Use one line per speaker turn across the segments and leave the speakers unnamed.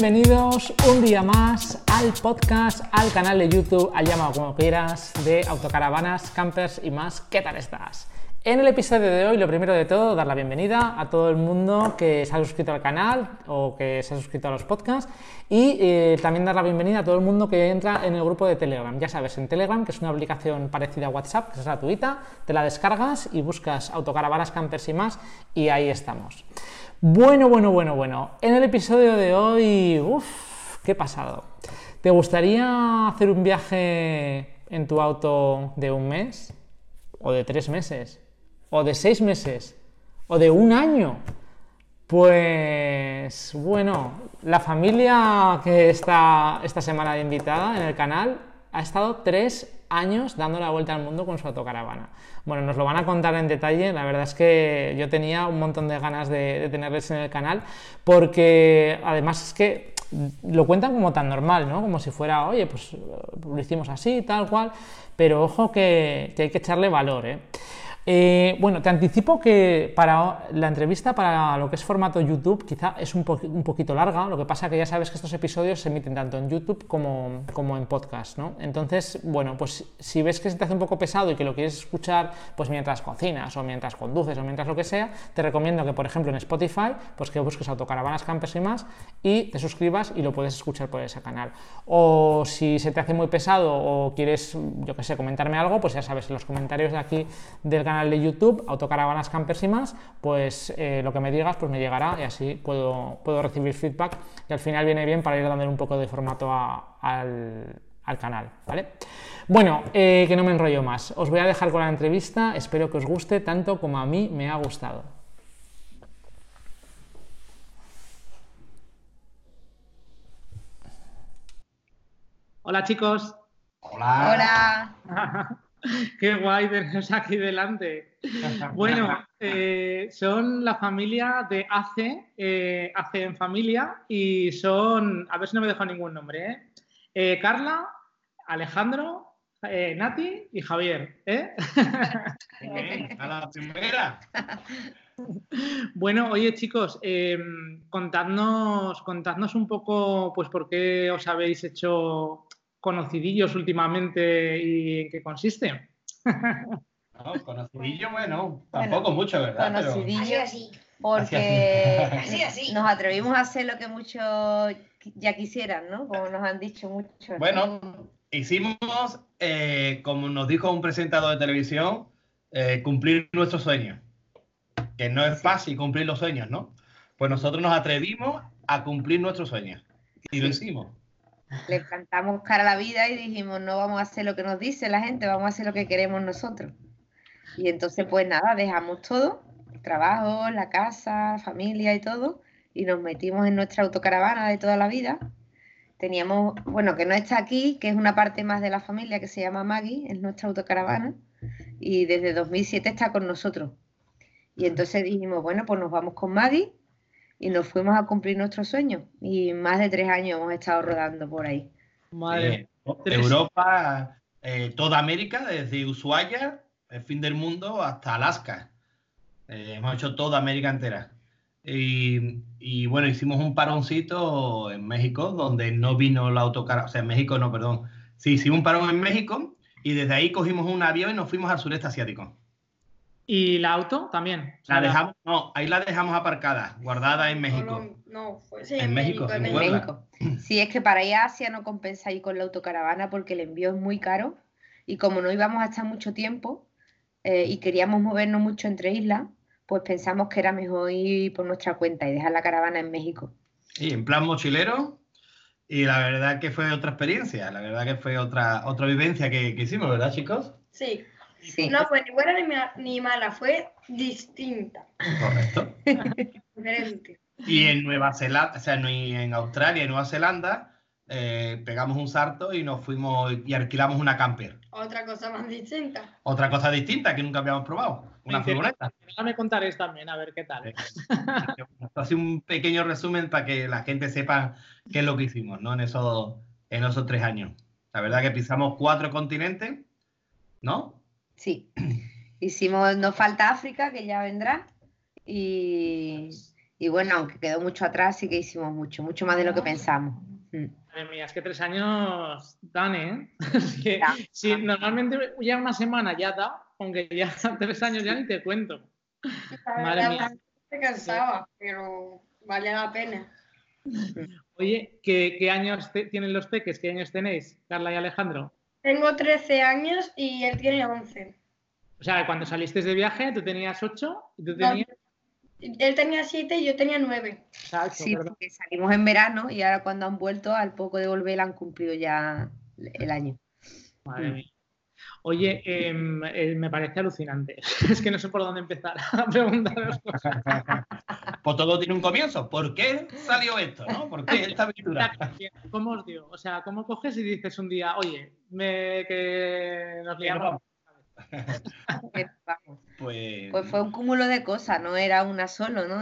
Bienvenidos un día más al podcast, al canal de YouTube, al llamado como quieras, de autocaravanas, campers y más. ¿Qué tal estás? En el episodio de hoy, lo primero de todo, dar la bienvenida a todo el mundo que se ha suscrito al canal o que se ha suscrito a los podcasts y eh, también dar la bienvenida a todo el mundo que entra en el grupo de Telegram. Ya sabes, en Telegram, que es una aplicación parecida a WhatsApp, que es gratuita, te la descargas y buscas autocaravanas, campers y más y ahí estamos. Bueno, bueno, bueno, bueno. En el episodio de hoy, uff, qué pasado. ¿Te gustaría hacer un viaje en tu auto de un mes o de tres meses? o de seis meses o de un año. Pues bueno, la familia que está esta semana de invitada en el canal ha estado tres años dando la vuelta al mundo con su autocaravana. Bueno, nos lo van a contar en detalle, la verdad es que yo tenía un montón de ganas de, tenerles en el canal, porque además es que lo cuentan como tan normal, ¿no? Como si fuera, oye, pues lo hicimos así, tal cual, pero ojo que, que hay que echarle valor, ¿eh? Eh, bueno, te anticipo que para la entrevista, para lo que es formato YouTube, quizá es un, poquito larga, lo que pasa que ya sabes que estos episodios se emiten tanto en YouTube como, en podcast, ¿no? Entonces, bueno, pues si ves que se te hace un poco pesado y que lo quieres escuchar pues mientras cocinas o mientras conduces o mientras lo que sea, te recomiendo que, por ejemplo, en Spotify, pues que busques autocaravanas, campers y más y te suscribas y lo puedes escuchar por ese canal. O si se te hace muy pesado o quieres, yo qué sé, comentarme algo, pues ya sabes, en los comentarios de aquí del canal de YouTube, Autocaravanas Campers y más, pues eh, lo que me digas pues me llegará y así puedo, puedo recibir feedback y al final viene bien para ir dando un poco de formato al, canal, ¿vale? Bueno, eh, que no me enrollo más. Os voy a dejar con la entrevista, espero que os guste tanto como a mí me ha gustado. Hola chicos.
Hola.
Hola. Qué guay tenerlos aquí delante. Bueno, eh, son la familia de ACE, eh, ACE en familia, y son, a ver si no me dejo ningún nombre, ¿eh? eh Carla, Alejandro, Nati y Javier. ¿eh?
a la primera.
Bueno, oye chicos, contadnos, contadnos un poco, pues, por qué os habéis hecho conocidillos últimamente y en qué consiste.
No, conocidillo, bueno, tampoco mucho, ¿verdad?
Conocidillo, así, porque nos atrevimos a hacer lo que muchos ya quisieran, ¿no? Como nos han dicho muchos.
Bueno, hicimos, eh, como nos dijo un presentador de televisión, eh, cumplir nuestros sueños. Que no es fácil cumplir los sueños, ¿no? Pues nosotros nos atrevimos a cumplir nuestros sueños. Y lo hicimos
le cantamos cara a la vida y dijimos, no vamos a hacer lo que nos dice la gente, vamos a hacer lo que queremos nosotros. Y entonces, pues nada, dejamos todo, trabajo, la casa, familia y todo, y nos metimos en nuestra autocaravana de toda la vida. Teníamos, bueno, que no está aquí, que es una parte más de la familia que se llama Maggie, es nuestra autocaravana, y desde 2007 está con nosotros. Y entonces dijimos, bueno, pues nos vamos con Maggie y nos fuimos a cumplir nuestro sueño. Y más de tres años hemos estado rodando por ahí.
Madre. Eh, Europa, eh, toda América, desde Ushuaia, el fin del mundo, hasta Alaska. Eh, hemos hecho toda América entera. Y, bueno, hicimos un paroncito en México, donde no vino la autocar, o sea, en México no, perdón. Sí, hicimos un parón en México y desde ahí cogimos un avión y nos fuimos al sureste asiático.
¿Y la auto también?
La dejamos, no, ahí la dejamos aparcada, guardada en México.
No, fue en, México. En México. Sí, es que para ir a Asia no compensa ir con la autocaravana porque el envío es muy caro y como no íbamos a estar mucho tiempo eh, y queríamos movernos mucho entre islas, pues pensamos que era mejor ir por nuestra cuenta y dejar la caravana en México.
Y en plan mochilero, y la verdad que fue otra experiencia, la verdad que fue otra, otra vivencia que, que hicimos, ¿verdad, chicos?
Sí. No fue ni buena ni, mala, fue distinta.
Correcto. Y en Nueva Zelanda, o sea, en Australia y Nueva Zelanda, eh, pegamos un salto y nos fuimos y alquilamos una camper.
Otra cosa más distinta.
Otra cosa distinta que nunca habíamos probado. Una furgoneta.
me contaréis también, a ver qué tal.
Así un pequeño resumen para que la gente sepa qué es lo que hicimos, ¿no? En esos, en esos tres años. La verdad que pisamos cuatro continentes, ¿no?
Sí. Hicimos, nos falta África, que ya vendrá. Y, Y bueno, aunque quedó mucho atrás, sí que hicimos mucho, mucho más de lo que pensamos. Mm.
Madre mía, es que tres años dan, ¿eh? sí, normalmente ya una semana ya da, aunque ya tres años ya ni te cuento.
Madre mía. Se cansaba, pero vale la pena.
Oye, ¿qué, años tienen los peques? ¿Qué años tenéis, Carla y Alejandro?
Tengo 13 años y él tiene 11.
O sea, cuando saliste de viaje, tú tenías 8 y tú tenías...
él tenía 7 y yo tenía 9.
sí, porque salimos en verano y ahora cuando han vuelto, al poco de volver, han cumplido ya el año.
Madre mía. Oye, em, eh, me parece alucinante. es que no sé por dónde empezar a preguntaros cosas.
pues todo tiene un comienzo. ¿Por qué salió esto? ¿no? ¿Por qué esta aventura?
¿Cómo os dio? O sea, ¿cómo coges y dices un día, oye, me, que nos liamos?
pues... pues... fue un cúmulo de cosas, no era una solo, ¿no?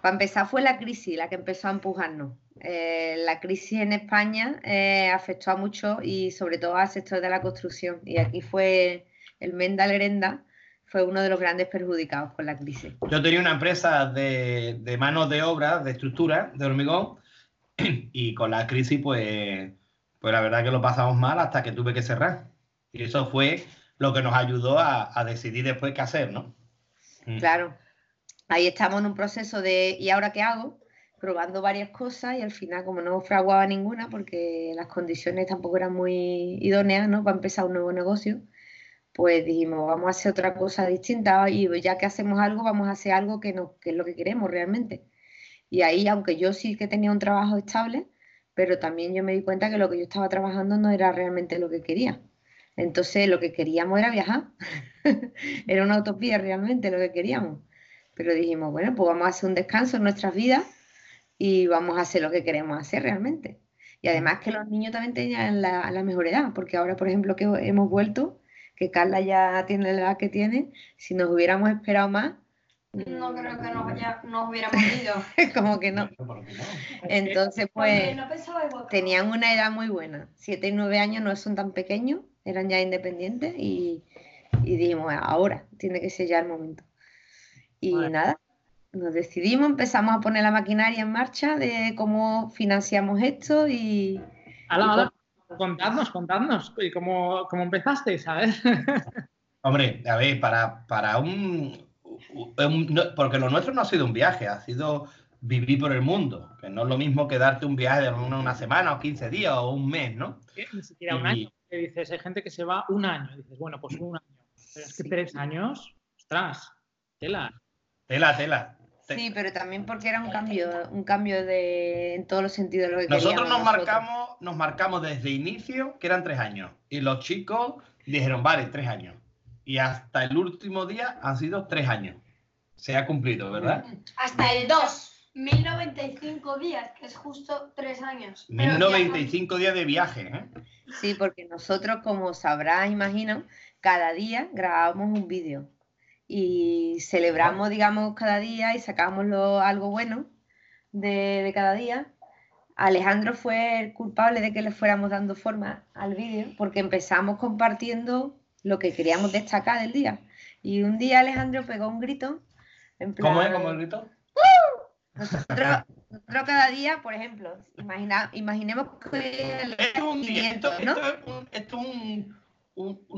Para empezar fue la crisis la que empezó a empujarnos. Eh, la crisis en España eh, afectó a muchos y sobre todo al sector de la construcción. Y aquí fue el Menda Lerenda, fue uno de los grandes perjudicados por la crisis.
Yo tenía una empresa de, de manos de obra, de estructura, de hormigón, y con la crisis, pues, pues la verdad que lo pasamos mal hasta que tuve que cerrar. Y eso fue lo que nos ayudó a, a decidir después qué hacer, ¿no?
Mm. Claro. Ahí estamos en un proceso de ¿y ahora qué hago? Probando varias cosas y al final como no fraguaba ninguna porque las condiciones tampoco eran muy idóneas ¿no? para empezar un nuevo negocio, pues dijimos vamos a hacer otra cosa distinta y ya que hacemos algo vamos a hacer algo que, no, que es lo que queremos realmente. Y ahí, aunque yo sí que tenía un trabajo estable, pero también yo me di cuenta que lo que yo estaba trabajando no era realmente lo que quería. Entonces lo que queríamos era viajar. era una utopía realmente lo que queríamos. Pero dijimos, bueno, pues vamos a hacer un descanso en nuestras vidas y vamos a hacer lo que queremos hacer realmente. Y además que los niños también tenían la, la mejor edad, porque ahora, por ejemplo, que hemos vuelto, que Carla ya tiene la edad que tiene, si nos hubiéramos esperado más,
no creo que nos, ya, nos hubiéramos ido.
Como que no. Entonces, pues, tenían una edad muy buena. Siete y nueve años no son tan pequeños, eran ya independientes y, y dijimos, ahora tiene que ser ya el momento. Y nada, nos decidimos, empezamos a poner la maquinaria en marcha de cómo financiamos esto y...
contadnos, contadnos, y cómo, cómo empezasteis, ¿sabes?
Hombre, a ver, para, para un, Porque lo nuestro no ha sido un viaje, ha sido vivir por el mundo, que no es lo mismo que darte un viaje de una, semana o 15 días o un mes, ¿no?
Ni siquiera un año. dices, hay gente que se va un año. dices, bueno, pues un año. Pero es que tres años, ostras, tela.
Tela, tela.
Sí, pero también porque era un cambio, un cambio de en todos los sentidos de lo que
nosotros nos marcamos, nos marcamos desde inicio que eran tres años y los chicos dijeron vale tres años y hasta el último día han sido tres años. Se ha cumplido, ¿verdad?
Hasta el 2. 1095 días, que es justo tres años.
1095 días de viaje, ¿eh?
Sí, porque nosotros, como sabrás, imagino, cada día grabábamos un vídeo y celebramos, digamos, cada día y sacamos algo bueno de, cada día. Alejandro fue el culpable de que le fuéramos dando forma al vídeo porque empezamos compartiendo lo que queríamos destacar del día. Y un día Alejandro pegó un grito.
En plan, ¿Cómo es? ¿Cómo el grito?
Nosotros, cada día, por ejemplo, imagina, imaginemos que...
Esto es un, un,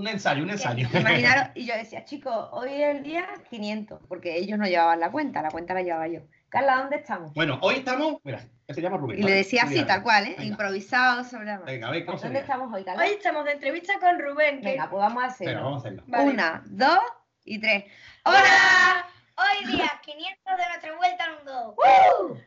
ensayo, un ensayo.
y yo decía, chicos, hoy es el día 500, porque ellos no llevaban la cuenta, la cuenta la llevaba yo. Carla, ¿dónde estamos?
Bueno, hoy estamos, mira, se llama Rubén.
Y le decía así, tal cual, ¿eh? Improvisado sobre la
Venga, a ver, ¿cómo
¿Dónde estamos hoy, Carla?
Hoy estamos de entrevista con Rubén.
Venga, pues vamos a hacerlo.
Venga, vamos a hacerlo.
Una, dos y tres.
¡Hola! Hoy día 500 de nuestra vuelta al mundo.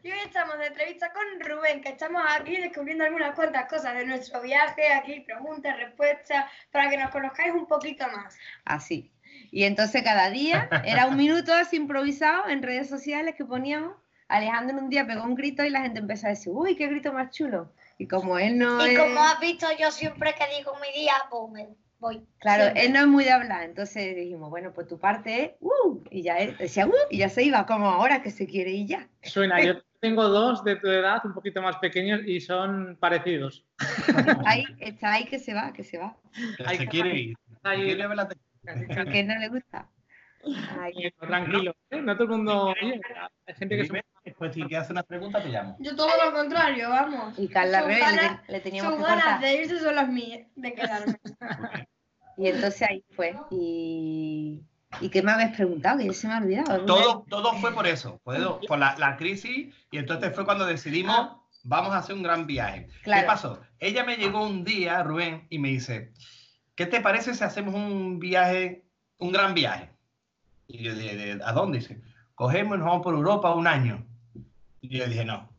Y hoy estamos de entrevista con Rubén, que estamos aquí descubriendo algunas cuantas cosas de nuestro viaje, aquí preguntas, respuestas, para que nos conozcáis un poquito más.
Así. Y entonces cada día era un minuto así improvisado en redes sociales que poníamos. Alejandro un día pegó un grito y la gente empezó a decir, uy, qué grito más chulo. Y como él no...
Y como has visto, yo siempre que digo mi día, pues
Claro, él no es muy de hablar, entonces dijimos, bueno, pues tu parte es, uh, y ya él decía, uh, y ya se iba, como ahora que se quiere y ya.
Suena, yo tengo dos de tu edad, un poquito más pequeños, y son parecidos.
Ahí, está ahí que se va, que se va.
se quiere ir.
¿A qué no le gusta?
tranquilo, ¿eh? no todo el mundo. hay gente que
se... Pues si quieres hacer una pregunta, te llamo.
Yo todo lo contrario, vamos.
Y Carla Rey le, teníamos que
ganas de irse son las mías, de quedarme.
y entonces ahí fue. Y, ¿Y qué me habéis preguntado? Que ya se me ha olvidado.
Todo, todo fue por eso, por la, la, crisis. Y entonces fue cuando decidimos, ah. vamos a hacer un gran viaje. ¿Qué pasó? Ella me llegó un día, Rubén, y me dice, ¿qué te parece si hacemos un viaje, un gran viaje? Y yo dije, ¿a dónde? Dice, cogemos y nos vamos por Europa un año. Y yo dije, no,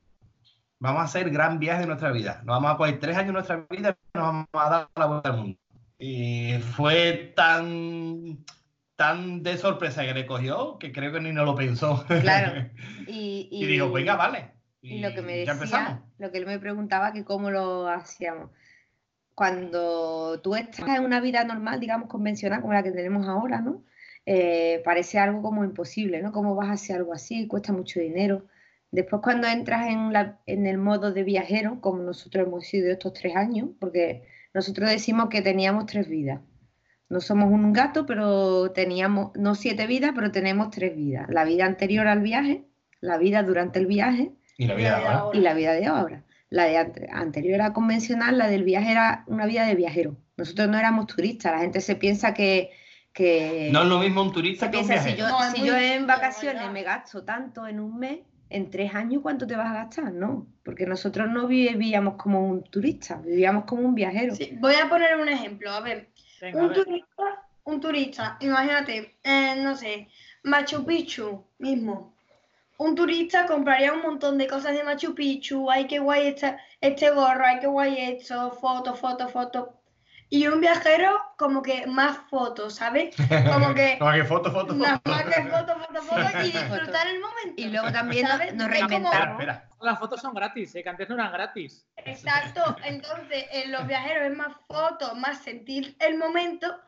vamos a hacer gran viaje de nuestra vida. Nos vamos a poner tres años de nuestra vida y nos vamos a dar la vuelta al mundo. Y fue tan, tan de sorpresa que le cogió que creo que ni no lo pensó.
Claro.
Y, y, dijo, venga, vale.
Y, lo que me decía, lo que él me preguntaba, que cómo lo hacíamos. Cuando tú estás en una vida normal, digamos, convencional, como la que tenemos ahora, ¿no? Eh, parece algo como imposible, ¿no? ¿Cómo vas a hacer algo así? Cuesta mucho dinero. Después cuando entras en, la, en el modo de viajero, como nosotros hemos sido estos tres años, porque nosotros decimos que teníamos tres vidas. No somos un gato, pero teníamos, no siete vidas, pero tenemos tres vidas. La vida anterior al viaje, la vida durante el viaje
y la vida, de, ahora.
Y la vida de ahora. La de anterior era convencional, la del viaje era una vida de viajero. Nosotros no éramos turistas, la gente se piensa que, que...
No es lo mismo un turista que un
viajero. Si yo, si yo en vacaciones me gasto tanto en un mes, en tres años cuánto te vas a gastar, ¿no? Porque nosotros no vivíamos como un turista, vivíamos como un viajero.
Sí, voy a poner un ejemplo, a ver. un, Turista, un turista, imagínate, eh, no sé, Machu Picchu mismo. Un turista compraría un montón de cosas de Machu Picchu, ay qué guay este, este gorro, ay qué guay esto, foto, foto, foto y un viajero como que más fotos, ¿sabes? Como que...
como que foto, foto, foto.
Más que foto, foto, foto y disfrutar el momento.
Y luego también nos reinventamos.
Las fotos son gratis, ¿eh? que antes no eran gratis.
Exacto, entonces en los viajeros es más fotos, más sentir el momento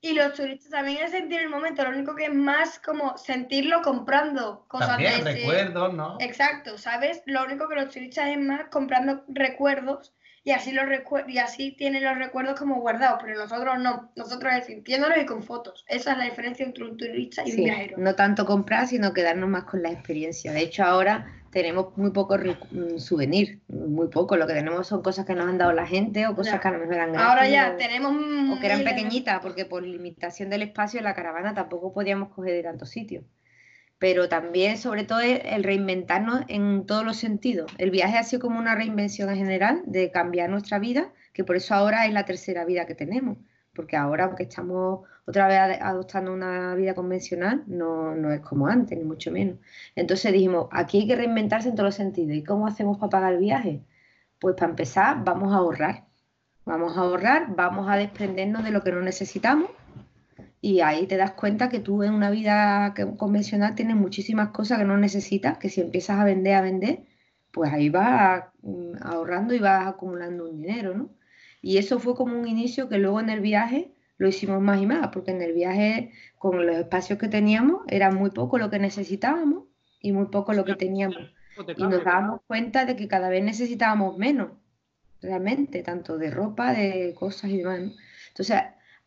y los turistas también es sentir el momento, lo único que es más como sentirlo comprando cosas
también, recuerdos, ¿no?
Exacto, ¿sabes? Lo único que los turistas es más comprando recuerdos y así, los y así tienen los recuerdos como guardados, pero nosotros no, nosotros es sintiéndolos y con fotos. Esa es la diferencia entre un turista y un viajero.
No tanto comprar, sino quedarnos más con la experiencia. De hecho, ahora tenemos muy poco mm, souvenir, muy poco. Lo que tenemos son cosas que nos han dado la gente o cosas que a lo mejor eran
Ahora ya tenemos.
O que eran pequeñitas, porque por limitación del espacio en la caravana tampoco podíamos coger de tantos sitios pero también, sobre todo, el reinventarnos en todos los sentidos. El viaje ha sido como una reinvención en general de cambiar nuestra vida, que por eso ahora es la tercera vida que tenemos, porque ahora, aunque estamos otra vez adoptando una vida convencional, no, no es como antes, ni mucho menos. Entonces dijimos, aquí hay que reinventarse en todos los sentidos. ¿Y cómo hacemos para pagar el viaje? Pues para empezar, vamos a ahorrar. Vamos a ahorrar, vamos a desprendernos de lo que no necesitamos y ahí te das cuenta que tú en una vida convencional tienes muchísimas cosas que no necesitas, que si empiezas a vender, a vender, pues ahí vas mm, ahorrando y vas acumulando un dinero, ¿no? Y eso fue como un inicio que luego en el viaje lo hicimos más y más, porque en el viaje con los espacios que teníamos era muy poco lo que necesitábamos y muy poco lo que teníamos. Y nos dábamos cuenta de que cada vez necesitábamos menos, realmente, tanto de ropa, de cosas y demás. Entonces,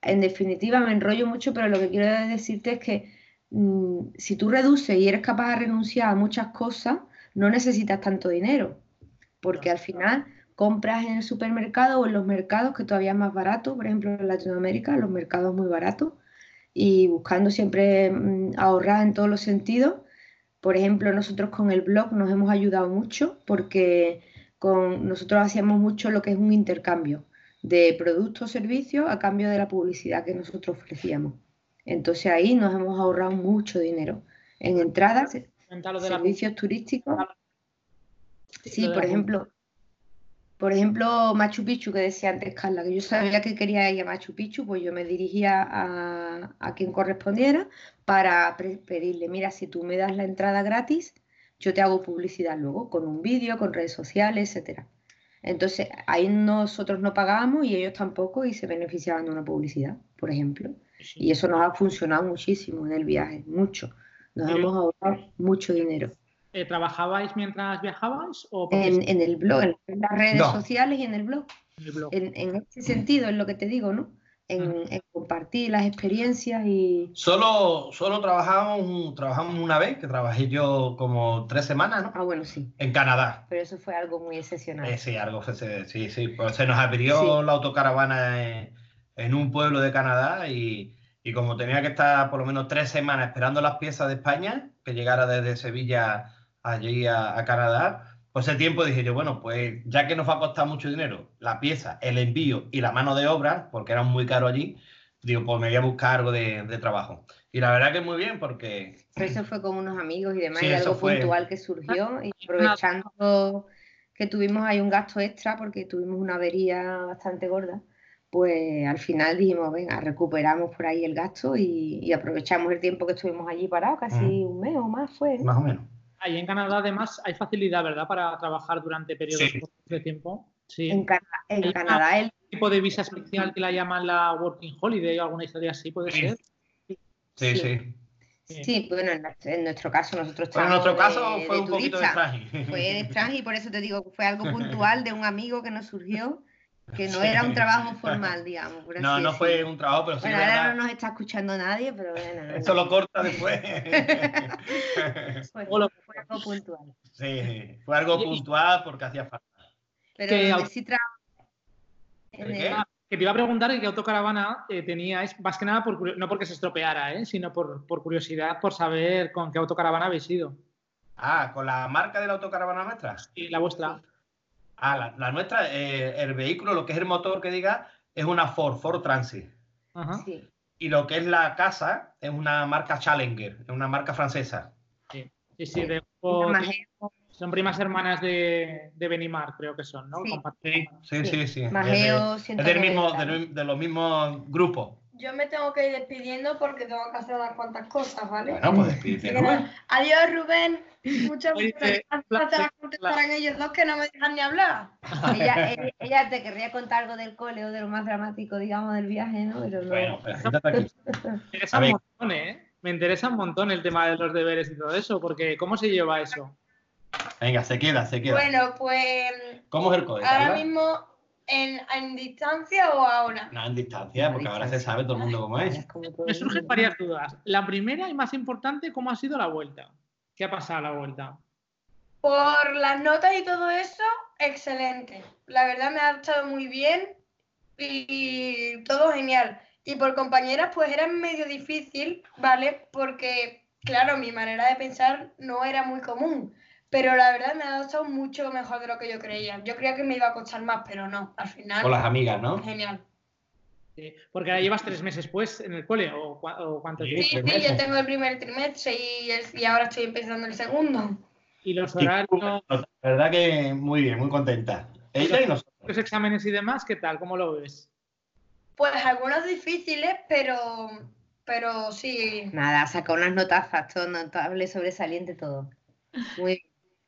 en definitiva me enrollo mucho, pero lo que quiero decirte es que mm, si tú reduces y eres capaz de renunciar a muchas cosas, no necesitas tanto dinero, porque al final compras en el supermercado o en los mercados que todavía es más barato, por ejemplo en Latinoamérica, los mercados muy baratos, y buscando siempre mm, ahorrar en todos los sentidos. Por ejemplo, nosotros con el blog nos hemos ayudado mucho porque con, nosotros hacíamos mucho lo que es un intercambio de productos o servicios a cambio de la publicidad que nosotros ofrecíamos. Entonces ahí nos hemos ahorrado mucho dinero en entradas, servicios turísticos. Sí, por ejemplo, por ejemplo, Machu Picchu, que decía antes Carla, que yo sabía que quería ir a Machu Picchu, pues yo me dirigía a, a quien correspondiera para pedirle, mira, si tú me das la entrada gratis, yo te hago publicidad luego, con un vídeo, con redes sociales, etcétera. Entonces, ahí nosotros no pagábamos y ellos tampoco y se beneficiaban de una publicidad, por ejemplo. Y eso nos ha funcionado muchísimo en el viaje, mucho. Nos hemos ahorrado mucho dinero.
Eh, ¿Trabajabais mientras viajabais? O
en, el blog, en las redes sociales y en el blog. En, ese sentido es lo que te digo, ¿no? En, en compartir las experiencias y...
Solo, solo trabajamos, trabajamos una vez, que trabajé yo como tres semanas, ¿no?
Ah, bueno, sí,
En Canadá.
pero eso fue algo muy excepcional.
Eh, sí, algo, sí, sí. Pues se nos abrió la autocaravana en, en un pueblo de Canadá y, y como tenía que estar por lo menos tres semanas esperando las piezas de España, que llegara desde Sevilla allí a, a Canadá, pues ese tiempo dije yo, bueno, pues ya que nos va a costar mucho dinero la pieza, el envío y la mano de obra, porque eran muy caro allí, digo, pues me voy a buscar algo de, de trabajo. Y la verdad que muy bien, porque
Pero eso fue con unos amigos y demás,
Sí,
y algo
fue.
puntual que surgió, y aprovechando que tuvimos ahí un gasto extra, porque tuvimos una avería bastante gorda, pues al final dijimos, venga, recuperamos por ahí el gasto y, y aprovechamos el tiempo que estuvimos allí parados, casi un mes o más fue.
más o menos.
Ahí en Canadá, además, hay facilidad, ¿verdad?, para trabajar durante periodos
Sí.
cortos de tiempo. Sí.
En, Cana- en
Hay
Canadá el
tipo de visa especial que la llaman la Working Holiday o alguna historia así, puede
Sí.
ser.
Sí,
Sí.
sí.
Sí, bueno, en nuestro, en nuestro caso nosotros
Pero en nuestro caso
de-
fue
de
un poquito de.
Fue de extraño y por eso te digo que fue algo puntual de un amigo que nos surgió, que no
Sí.
era un trabajo formal, digamos. por
No,
así
no fue un trabajo, pero sí
Bueno, ahora
verdad.
no nos está escuchando nadie, pero bueno.
Eso lo corta después.
fue,
O lo-
fue algo puntual.
sí, fue algo puntual porque hacía falta.
Pero
Que
donde sí
Ah, que te iba a preguntar qué autocaravana eh, teníais, más que nada por, no porque se estropeara, ¿eh? sino por, por curiosidad, por saber con qué autocaravana habéis ido.
Ah, con la marca de la autocaravana nuestra.
Y la vuestra.
Ah, la, la nuestra, eh, el vehículo, lo que es el motor que diga, es una Ford, Ford Transit.
Ajá.
Sí.
Y lo que es la casa es una marca Challenger, es una marca francesa.
Sí, sí, de-
Majeo,
son primas hermanas de, de Benimar, creo que son, ¿no?
Sí.
Sí, sí, sí.
Sí,
Es,
Majeo
de, es del mismo,
190.
del- de los mismos grupos.
Yo me tengo que ir despidiendo porque tengo que hacer unas cuantas cosas, ¿vale?
Bueno, pues despídete, Rubén.
Adiós, Rubén. Muchas gracias. Gracias a contestarán ellos dos que no me dejan ni hablar.
ella, ella, ella te querría contar algo del cole o de lo más dramático, digamos, del viaje, ¿no? Pero no.
Bueno, pues siéntate aquí.
Me interesa un montón, ¿eh? Me interesa un montón el tema de los deberes y todo eso, porque ¿cómo se lleva eso?
Venga, se queda, se queda.
Bueno, pues
¿Cómo es el código?
ahora mismo en, en distancia o ahora.
No, en distancia, porque ahora se sabe todo el mundo cómo es.
Me surgen varias dudas. La primera y más importante, ¿cómo ha sido la vuelta? ¿Qué ha pasado a la vuelta?
Por las notas y todo eso, excelente. La verdad me ha adaptado muy bien y todo genial. Y por compañeras, pues era medio difícil, ¿vale? Porque, claro, mi manera de pensar no era muy común. Pero la verdad me ha adaptado mucho mejor de lo que yo creía. Yo creía que me iba a costar más, pero no. Al final,
Con las amigas, ¿no?
genial.
Sí, Porque ahora llevas tres meses, pues, en el cole, ¿o, cua- o cuánto
Sí,
tiempo?
Sí, yo tengo el primer trimestre y, el- y ahora estoy empezando el segundo.
Y los horarios,
La verdad que muy bien, muy contenta. Ella y nosotros.
los exámenes y demás, ¿qué tal? ¿Cómo lo ves?
Pues algunos difíciles, pero, pero sí.
Nada, saca unas notazas, todo notable, sobresaliente, todo. Muy bien.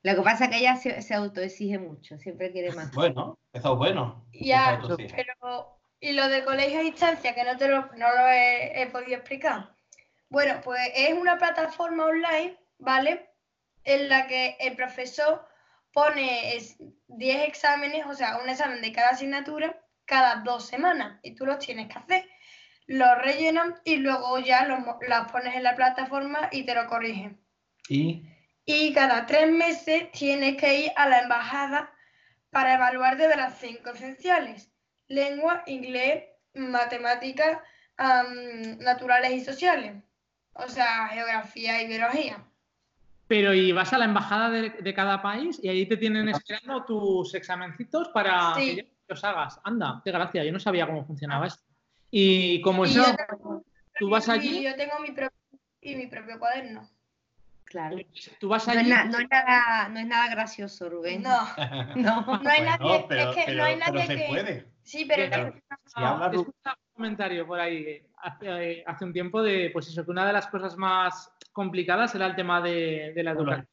Lo que pasa es que ella se, se autoexige mucho, siempre quiere más.
Bueno, eso es bueno.
Ya, pero. Y lo de colegio a distancia, que no te lo, no lo he, he podido explicar. Bueno, pues es una plataforma online, ¿vale? En la que el profesor pone es- 10 exámenes, o sea, un examen de cada asignatura, cada dos semanas. Y tú los tienes que hacer. Los rellenan y luego ya los, los pones en la plataforma y te lo corrigen.
Y
Y cada tres meses tienes que ir a la embajada para evaluar de las cinco esenciales. Lengua, inglés, matemáticas, naturales y sociales. O sea, geografía y biología.
Pero y vas a la embajada de, de cada país y ahí te tienen esperando tus examencitos para
Sí.
que los hagas. Anda, qué gracia, yo no sabía cómo funcionaba esto. Y como
Y
eso,
tengo-
tú vas
y
allí,
yo tengo mi propio, y mi propio cuaderno.
Claro.
tú vas
No es, no es nada, no es nada gracioso, Rubén.
No,
No.
no hay
Bueno,
nadie,
pero,
es que
pero-
no hay
pero
nadie
se
que...
puede.
Sí, pero que
Si habla
he
Ru-
escuchado un comentario por ahí hace, hace un tiempo de, pues eso, que una de las cosas más complicadas era el tema de, de la educación.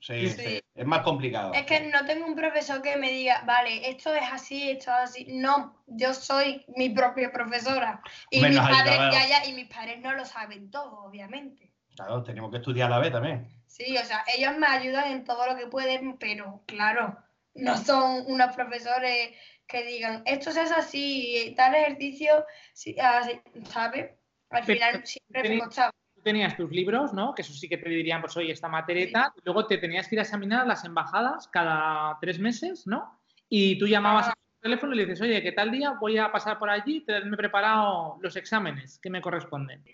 Sí,
Sí.
sí, es más complicado.
Es que no tengo un profesor que me diga, vale, esto es así, esto es así. No, yo soy mi propia profesora. Y mis padres, ya, ya, y mis padres no lo saben todo, obviamente.
Claro, tenemos que estudiar a la vez también.
Sí, o sea, ellos me ayudan en todo lo que pueden, pero claro, no son unos profesores que digan, esto hace así, tal ejercicio, sí, así", ¿sabes? Al
Pero
final siempre me
tenéis-
costaba.
Tú tenías tus libros, ¿no? Que eso sí que te dirían, pues oye, esta materieta. y luego te tenías que ir a examinar a las embajadas cada tres meses, ¿no? Y tú llamabas
Ah.
a tu teléfono y le dices, oye, que tal día voy a pasar por allí y tenerme preparado los exámenes que me corresponden.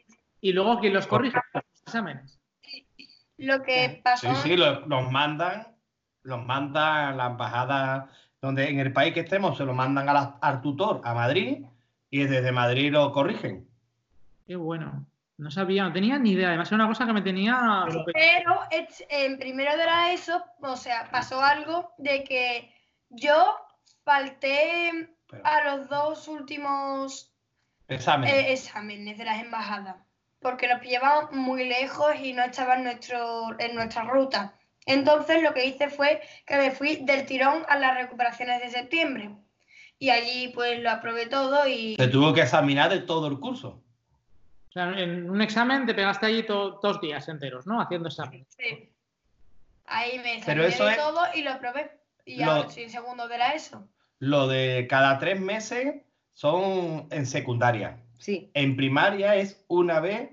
Y luego, ¿quién los corrige? Exámenes.
Lo que pasó,
Sí, sí, lo- los mandan, los mandan a la embajada donde en el país que estemos, se lo mandan a la- al tutor a Madrid y desde Madrid lo corrigen.
Qué bueno. No sabía, no tenía ni idea. Además, era una cosa que me tenía.
pero es- en primero de la ESO, o sea, pasó algo de que yo falté
Pero,
a los dos últimos
examen.
eh, exámenes de las embajadas, porque nos pillaban muy lejos y no estaba en, nuestro, en nuestra ruta. Entonces lo que hice fue que me fui del tirón a las recuperaciones de septiembre. Y allí pues lo aprobé todo y
Se tuvo que examinar de todo el curso.
O sea, en un examen te pegaste allí to- dos días enteros, ¿no? Haciendo exámenes.
sí. ahí me examiné
eso
de
es-
todo y lo aprobé. Y
Lo-
ahora en segundo de la ESO.
Lo de cada tres meses son en secundaria.
Sí,
En primaria es una vez,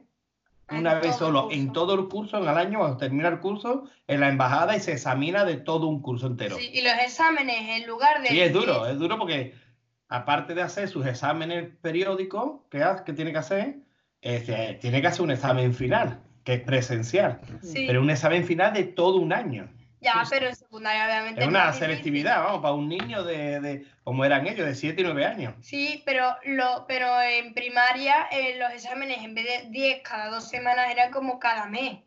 En
una vez solo, en todo el curso, en el año, cuando termina el curso, en la embajada y se examina de todo un curso entero.
Sí, y los exámenes en lugar de...
Sí, es duro, es duro porque aparte de hacer sus exámenes periódicos que, que tiene que hacer, este, tiene que hacer un examen final, que es presencial,
Sí,
pero un examen final de todo un año.
Ya, pero en secundaria obviamente
Es una
difícil.
selectividad, vamos, para un niño de, de como eran ellos, de 7 y 9 años.
Sí, pero, lo, pero en primaria eh, los exámenes en vez de 10 cada dos semanas eran como cada mes,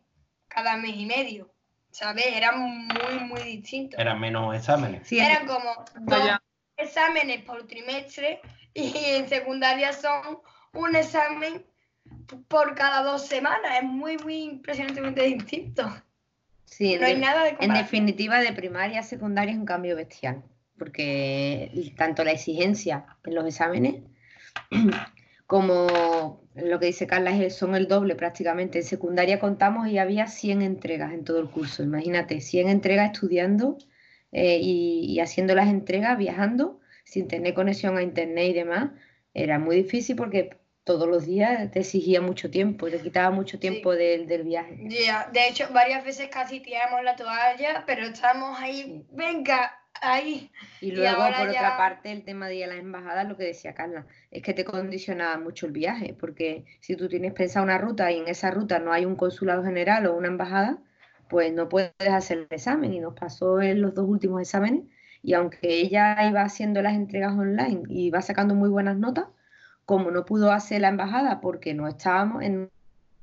cada mes y medio, ¿sabes? Eran muy, muy distintos.
Eran menos exámenes.
sí,
Eran como dos
Vaya.
exámenes por trimestre y en secundaria son un examen por cada dos semanas. Es muy, muy impresionantemente distinto.
Sí, en
No hay
de-
nada de
En
comparación.
definitiva, de primaria a secundaria es un cambio bestial, porque tanto la exigencia en los exámenes como lo que dice Carla es- son el doble prácticamente. En secundaria contamos y había 100 entregas en todo el curso. Imagínate, 100 entregas estudiando eh, y, y haciendo las entregas, viajando, sin tener conexión a internet y demás. Era muy difícil porque todos los días te exigía mucho tiempo, te quitaba mucho tiempo del, del viaje.
Ya, De hecho, varias veces casi tiramos la toalla, pero estamos ahí, venga, ahí.
Y luego, por
ya-
otra parte, el tema de ir a las embajadas, lo que decía Carla, es que te condicionaba mucho el viaje, porque si tú tienes pensada una ruta y en esa ruta no hay un consulado general o una embajada, pues no puedes hacer el examen. Y nos pasó en los dos últimos exámenes, y aunque ella iba haciendo las entregas online y iba sacando muy buenas notas, como no pudo hacer la embajada porque no estábamos en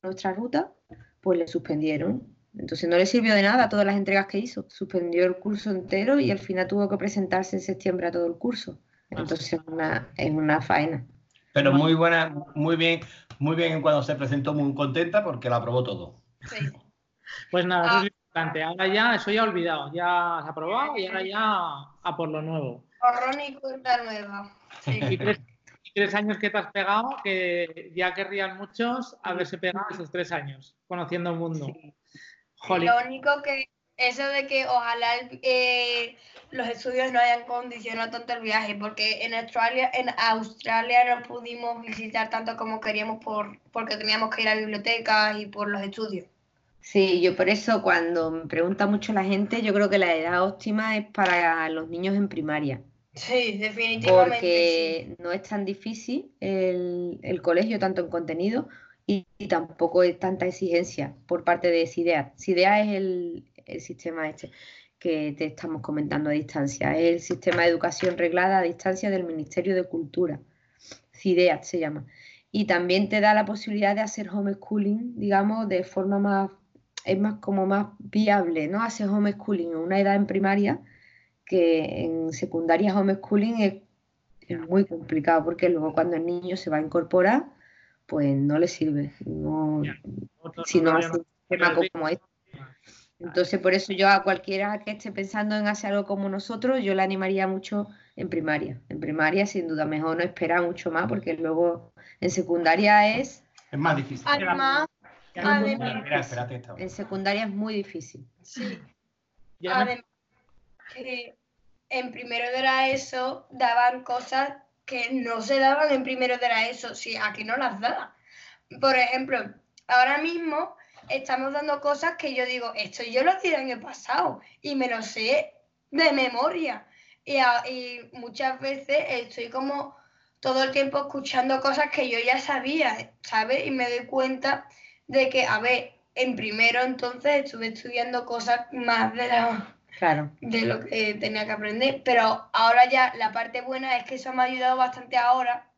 nuestra ruta, pues le suspendieron. Entonces no le sirvió de nada todas las entregas que hizo. Suspendió el curso entero y al final tuvo que presentarse en septiembre a todo el curso. Entonces es una, es una faena.
Pero muy buena, muy bien, muy bien cuando se presentó muy contenta porque la aprobó todo.
Sí.
Pues nada,
Ah.
eso es lo importante. Ahora ya, eso ya olvidado. Ya has aprobado y ahora ya a por lo nuevo.
Borrón y cuenta nueva. Sí.
Y tres años que te has pegado, que ya querrían muchos haberse pegado esos tres años, conociendo el mundo. Jolín.
Lo único que, eso de que ojalá el- eh, los estudios no hayan condicionado tanto el viaje, porque en Australia, en Australia no pudimos visitar tanto como queríamos por, porque teníamos que ir a bibliotecas y por los estudios.
Sí, yo por eso cuando me pregunta mucho la gente, yo creo que la edad óptima es para los niños en primaria.
Sí, definitivamente.
porque no es tan difícil el, el colegio, tanto en contenido, y, tampoco es tanta exigencia por parte de SIDEA. SIDEA es el, el sistema este que te estamos comentando a distancia, es el sistema de educación reglada a distancia del Ministerio de Cultura. CIDEA se llama. Y también te da la posibilidad de hacer homeschooling, digamos, de forma más, es más como más viable, ¿no? Hacer homeschooling en una edad en primaria que en secundaria homeschooling es, es muy complicado porque luego cuando el niño se va a incorporar, pues no le sirve. No, si no hace un sistema
pero-
como este. Entonces, por eso yo a cualquiera que esté pensando en hacer algo como nosotros, yo le animaría mucho en primaria. En primaria, sin duda, mejor no esperar mucho más, porque luego en secundaria es,
Es más difícil.
Además,
en secundaria es muy difícil.
sí, además que en primero de la ESO daban cosas que no se daban en primero de la ESO, si aquí no las daban. Por ejemplo, ahora mismo estamos dando cosas que yo digo, esto yo lo hacía el pasado y me lo sé de memoria. Y, muchas veces estoy como todo el tiempo escuchando cosas que yo ya sabía, ¿sabes? Y me doy cuenta de que, a ver, en primero entonces estuve estudiando cosas más de la
Claro.
de lo que tenía que aprender, pero ahora ya la parte buena es que eso me ha ayudado bastante ahora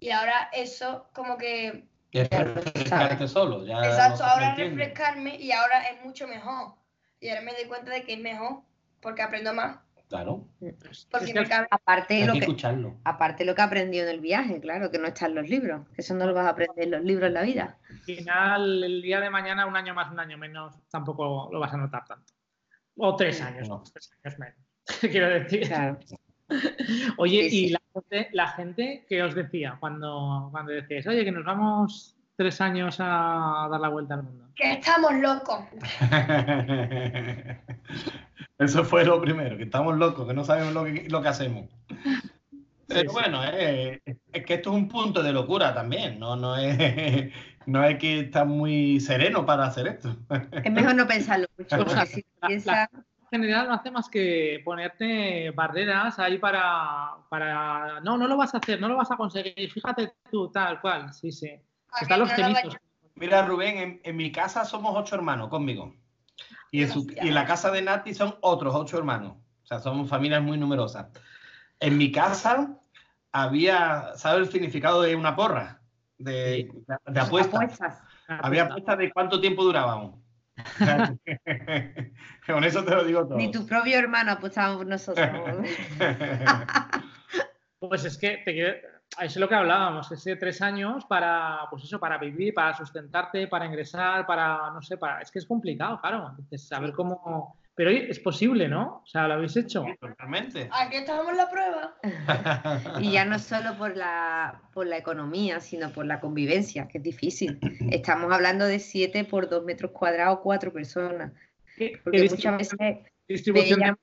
y ahora eso como que,
Y es refrescarte solo. Ya
exacto,
no
ahora refrescarme y ahora es mucho mejor y ahora me doy cuenta de que es mejor porque aprendo más,
Claro,
porque
Es que
me cabe.
Aparte lo
que
que,
escucharlo.
aparte lo que aprendió en el viaje, claro, que no está en los libros, que eso no lo vas a aprender en los libros en la vida.
Al final, el día de mañana, un año más, un año menos, tampoco lo vas a notar tanto. O tres años,
No.
tres años menos. Quiero decir.
Claro.
Oye,
Sí,
y la gente, la gente, ¿qué os decía cuando, cuando decíais, oye, que nos vamos tres años a dar la vuelta al mundo?
Que estamos locos.
Eso fue lo primero, que estamos locos, que no sabemos lo que, lo que hacemos. Pero
sí.
bueno, eh, es que esto es un punto de locura también, no, no, es, no hay que estar muy sereno para hacer esto.
Es mejor no pensarlo mucho,
O sea,
porque si
la-
piensas,
En general no hace más que ponerte barreras ahí para, para... No, no lo vas a hacer, no lo vas a conseguir, fíjate tú, tal cual, sí, sí.
¿A
Están los temitos.
Mira, Rubén, en, en mi casa somos ocho hermanos conmigo. Y en, su- y en la casa de Nati son otros ocho hermanos. O sea, somos familias muy numerosas. En mi casa había, ¿sabes el significado de una porra? De, de apuesta.
apuestas.
Había apuestas de cuánto tiempo durábamos. Con eso te lo digo todo.
Ni tu propio hermano apostaba por nosotros.
Pues es que te quiero- eso es lo que hablábamos, ese tres años para, pues eso, para vivir, para sustentarte, para ingresar, para, no sé, para, es que es complicado, claro, saber cómo, pero es posible, ¿no? O sea, lo habéis hecho.
Totalmente.
Aquí estamos en la prueba.
Y ya no solo por la, por la economía, sino por la convivencia, que es difícil. Estamos hablando de 7 por 2 metros cuadrados, cuatro personas.
¿Qué, qué
Porque muchas veces
distribución de?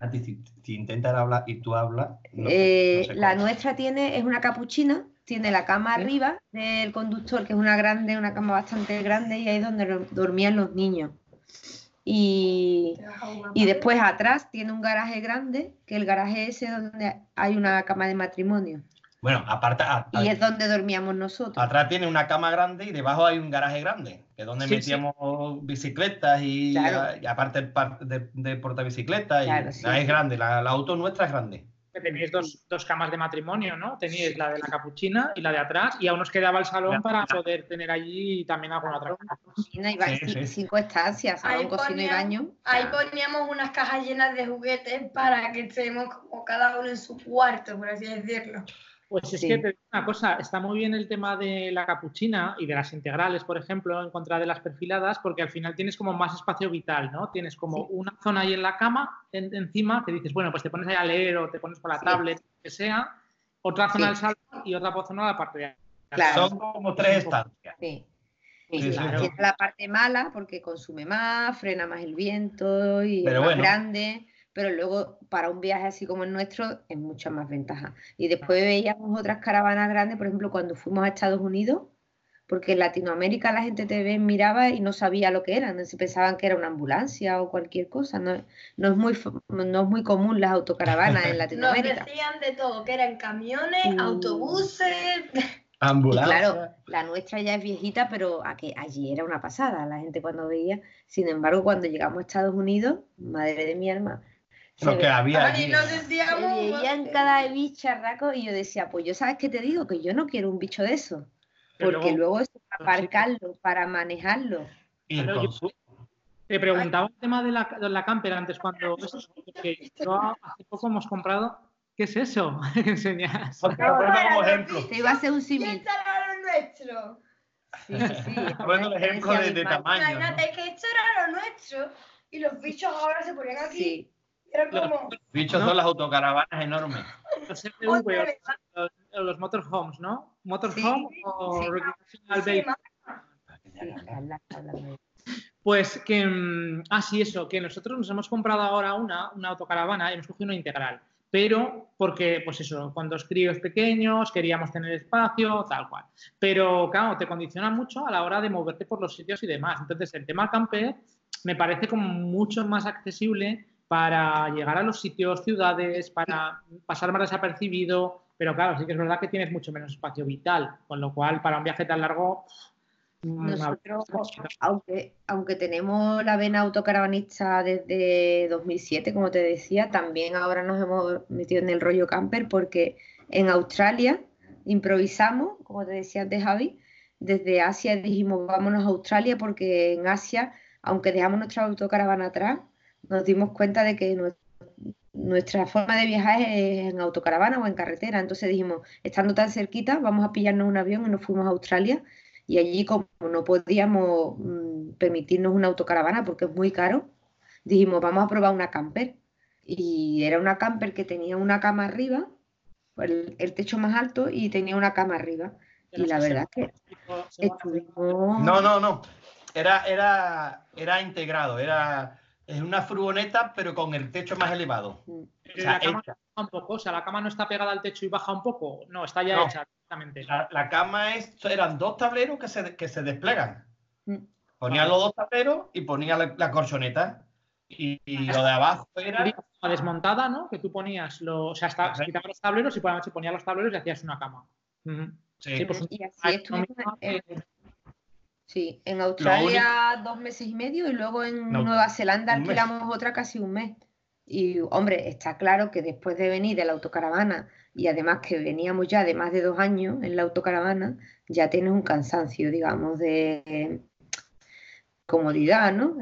Nati, si, si intentas hablar y tú hablas. no-
Eh,
no
la nuestra tiene, es una capuchina, tiene la cama arriba del conductor, que es una grande, una cama bastante grande, y ahí es donde dormían los niños. Y, y después atrás tiene un garaje grande, que el garaje ese es donde hay una cama de matrimonio.
Bueno, aparte, a- a-
Y es donde dormíamos nosotros.
atrás tiene una cama grande y debajo hay un garaje grande, que es donde
Sí, sí.
metíamos bicicletas y,
Claro.
y aparte de, de portabicicletas. y-
Claro, sí.
la es grande, la, la auto nuestra es grande.
Que teníais dos, dos camas de matrimonio, ¿no? Teníais la de la capuchina y la de atrás, y aún nos quedaba el salón
La-
para poder tener allí también alguna otra cosa.
Cocina y ba-
Sí,
ci-
sí.
cinco estancias, salón,
Ahí
cocina y baño.
Ahí poníamos unas cajas llenas de juguetes para que estemos como cada uno en su cuarto, por así decirlo.
Pues es
Sí.
que te digo una cosa, está muy bien el tema de la capuchina y de las integrales, por ejemplo, en contra de las perfiladas, porque al final tienes como más espacio vital, ¿no? Tienes como
Sí.
una zona ahí en la cama, en- encima, que dices, bueno, pues te pones ahí a leer o te pones por la
Sí.
tablet, lo que sea, otra zona
Sí.
del salón y otra zona de la parte de atrás.
Claro.
Son como tres estancias.
sí.
Sí.
la parte mala porque consume más, frena más el viento y
Pero
es más
bueno.
grande, pero luego para un viaje así como el nuestro es mucha más ventaja. Y después veíamos otras caravanas grandes, por ejemplo, cuando fuimos a Estados Unidos, porque en Latinoamérica la gente te ve, miraba y no sabía lo que eran, se pensaban que era una ambulancia o cualquier cosa. No, no es, muy, no es muy común las autocaravanas en
Nos
Latinoamérica.
decían de todo, que eran camiones,
Mm.
autobuses.
Y
Ambulancia.
claro, la nuestra ya es viejita, pero a que allí era una pasada la gente cuando veía. Sin embargo, cuando llegamos a Estados Unidos, madre de mi alma,
Lo que había
Ay,
allí.
nos
se
sentíamos.
veían cada bicharraco y yo decía, pues yo sabes qué te digo, que yo no quiero un bicho de eso. Porque
luego-
luego eso, para aparcarlo, para manejarlo.
Y el
Pero yo-. Te preguntaba el tema de la, de la camper antes cuando porque yo hace poco hemos comprado. ¿Qué es eso? enseñas?
Te iba a hacer un
¿Quién
símil.
nuestro?
Sí, sí,
poniendo el ejemplo de, de tamaño. ¿no?
Imagínate que esto era lo nuestro y los bichos ahora se ponían aquí.
Sí.
Era como.
Bichos
¿No?
son las autocaravanas enormes.
Los los, los motorhomes, ¿no? Motorhome
Sí,
o
sí.
recreational
Sí,
vehicle. Pues que, mm, ah, sí, eso, que nosotros nos hemos comprado ahora una, una autocaravana y hemos cogido una integral, pero porque, pues eso, con dos críos pequeños queríamos tener espacio, tal cual. Pero, claro, te condiciona mucho a la hora de moverte por los sitios y demás. Entonces, el tema camper me parece como mucho más accesible para llegar a los sitios, ciudades, para pasar más desapercibido, pero claro, sí que es verdad que tienes mucho menos espacio vital, con lo cual para un viaje tan largo
nosotros, aunque, aunque tenemos la vena autocaravanista desde 2007, como te decía, también ahora nos hemos metido en el rollo camper porque en Australia improvisamos, como te decía antes Javi, desde Asia dijimos vámonos a Australia porque en Asia, aunque dejamos nuestra autocaravana atrás, nos dimos cuenta de que nuestra forma de viajar es en autocaravana o en carretera. Entonces dijimos, estando tan cerquita, vamos a pillarnos un avión y nos fuimos a Australia y allí, como no podíamos mm, permitirnos una autocaravana porque es muy caro, dijimos, vamos a probar una camper. Y era una camper que tenía una cama arriba, el, techo más alto y tenía una cama arriba. Y la verdad es que estuvimos...
No, no, no. Era, era, era integrado, era es una furgoneta, pero con el techo más elevado. Mm.
la cama un poco, o sea, la cama no está pegada al techo y baja un poco. No, está ya hecha
exactamente. La, cama es, eran dos tableros que se, que se desplegan. Mm. Ponía los dos tableros y ponía la, la colchoneta. Y, lo de abajo era.
Desmontada, ¿no? Que tú ponías, lo, o sea, hasta, quitabas los tableros y por la noche ponías los tableros y hacías una cama.
Sí. pues, y así estuvimos Sí, en Australia dos meses y medio y luego en Nueva Zelanda alquilamos otra casi un mes. Y hombre, está claro que después de venir de la autocaravana y además que veníamos ya de más de dos años en la autocaravana, ya tienes un cansancio, digamos, de comodidad, ¿no?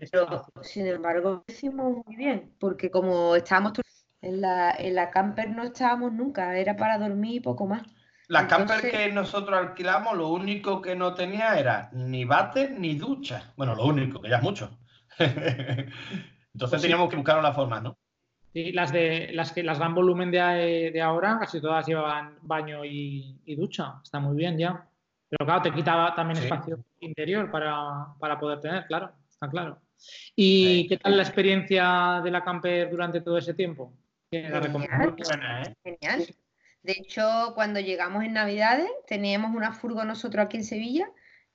Pero sin embargo, lo hicimos muy bien, porque como estábamos en la, en la camper no estábamos nunca, era para dormir y poco más.
La camper que nosotros alquilamos, lo único que no tenía era ni bate ni ducha. Bueno, lo único, que ya es mucho. Entonces pues teníamos que buscar una forma, ¿no?
Sí, las de las que las dan volumen de, ahora, casi todas llevaban baño y, ducha. Está muy bien ya. Pero claro, te quitaba también espacio interior para, poder tener, claro, está claro. ¿Y qué tal la experiencia de la camper durante todo ese tiempo?
La Genial. ¿eh? Genial. De hecho, cuando llegamos en Navidades, teníamos una furgo nosotros aquí en Sevilla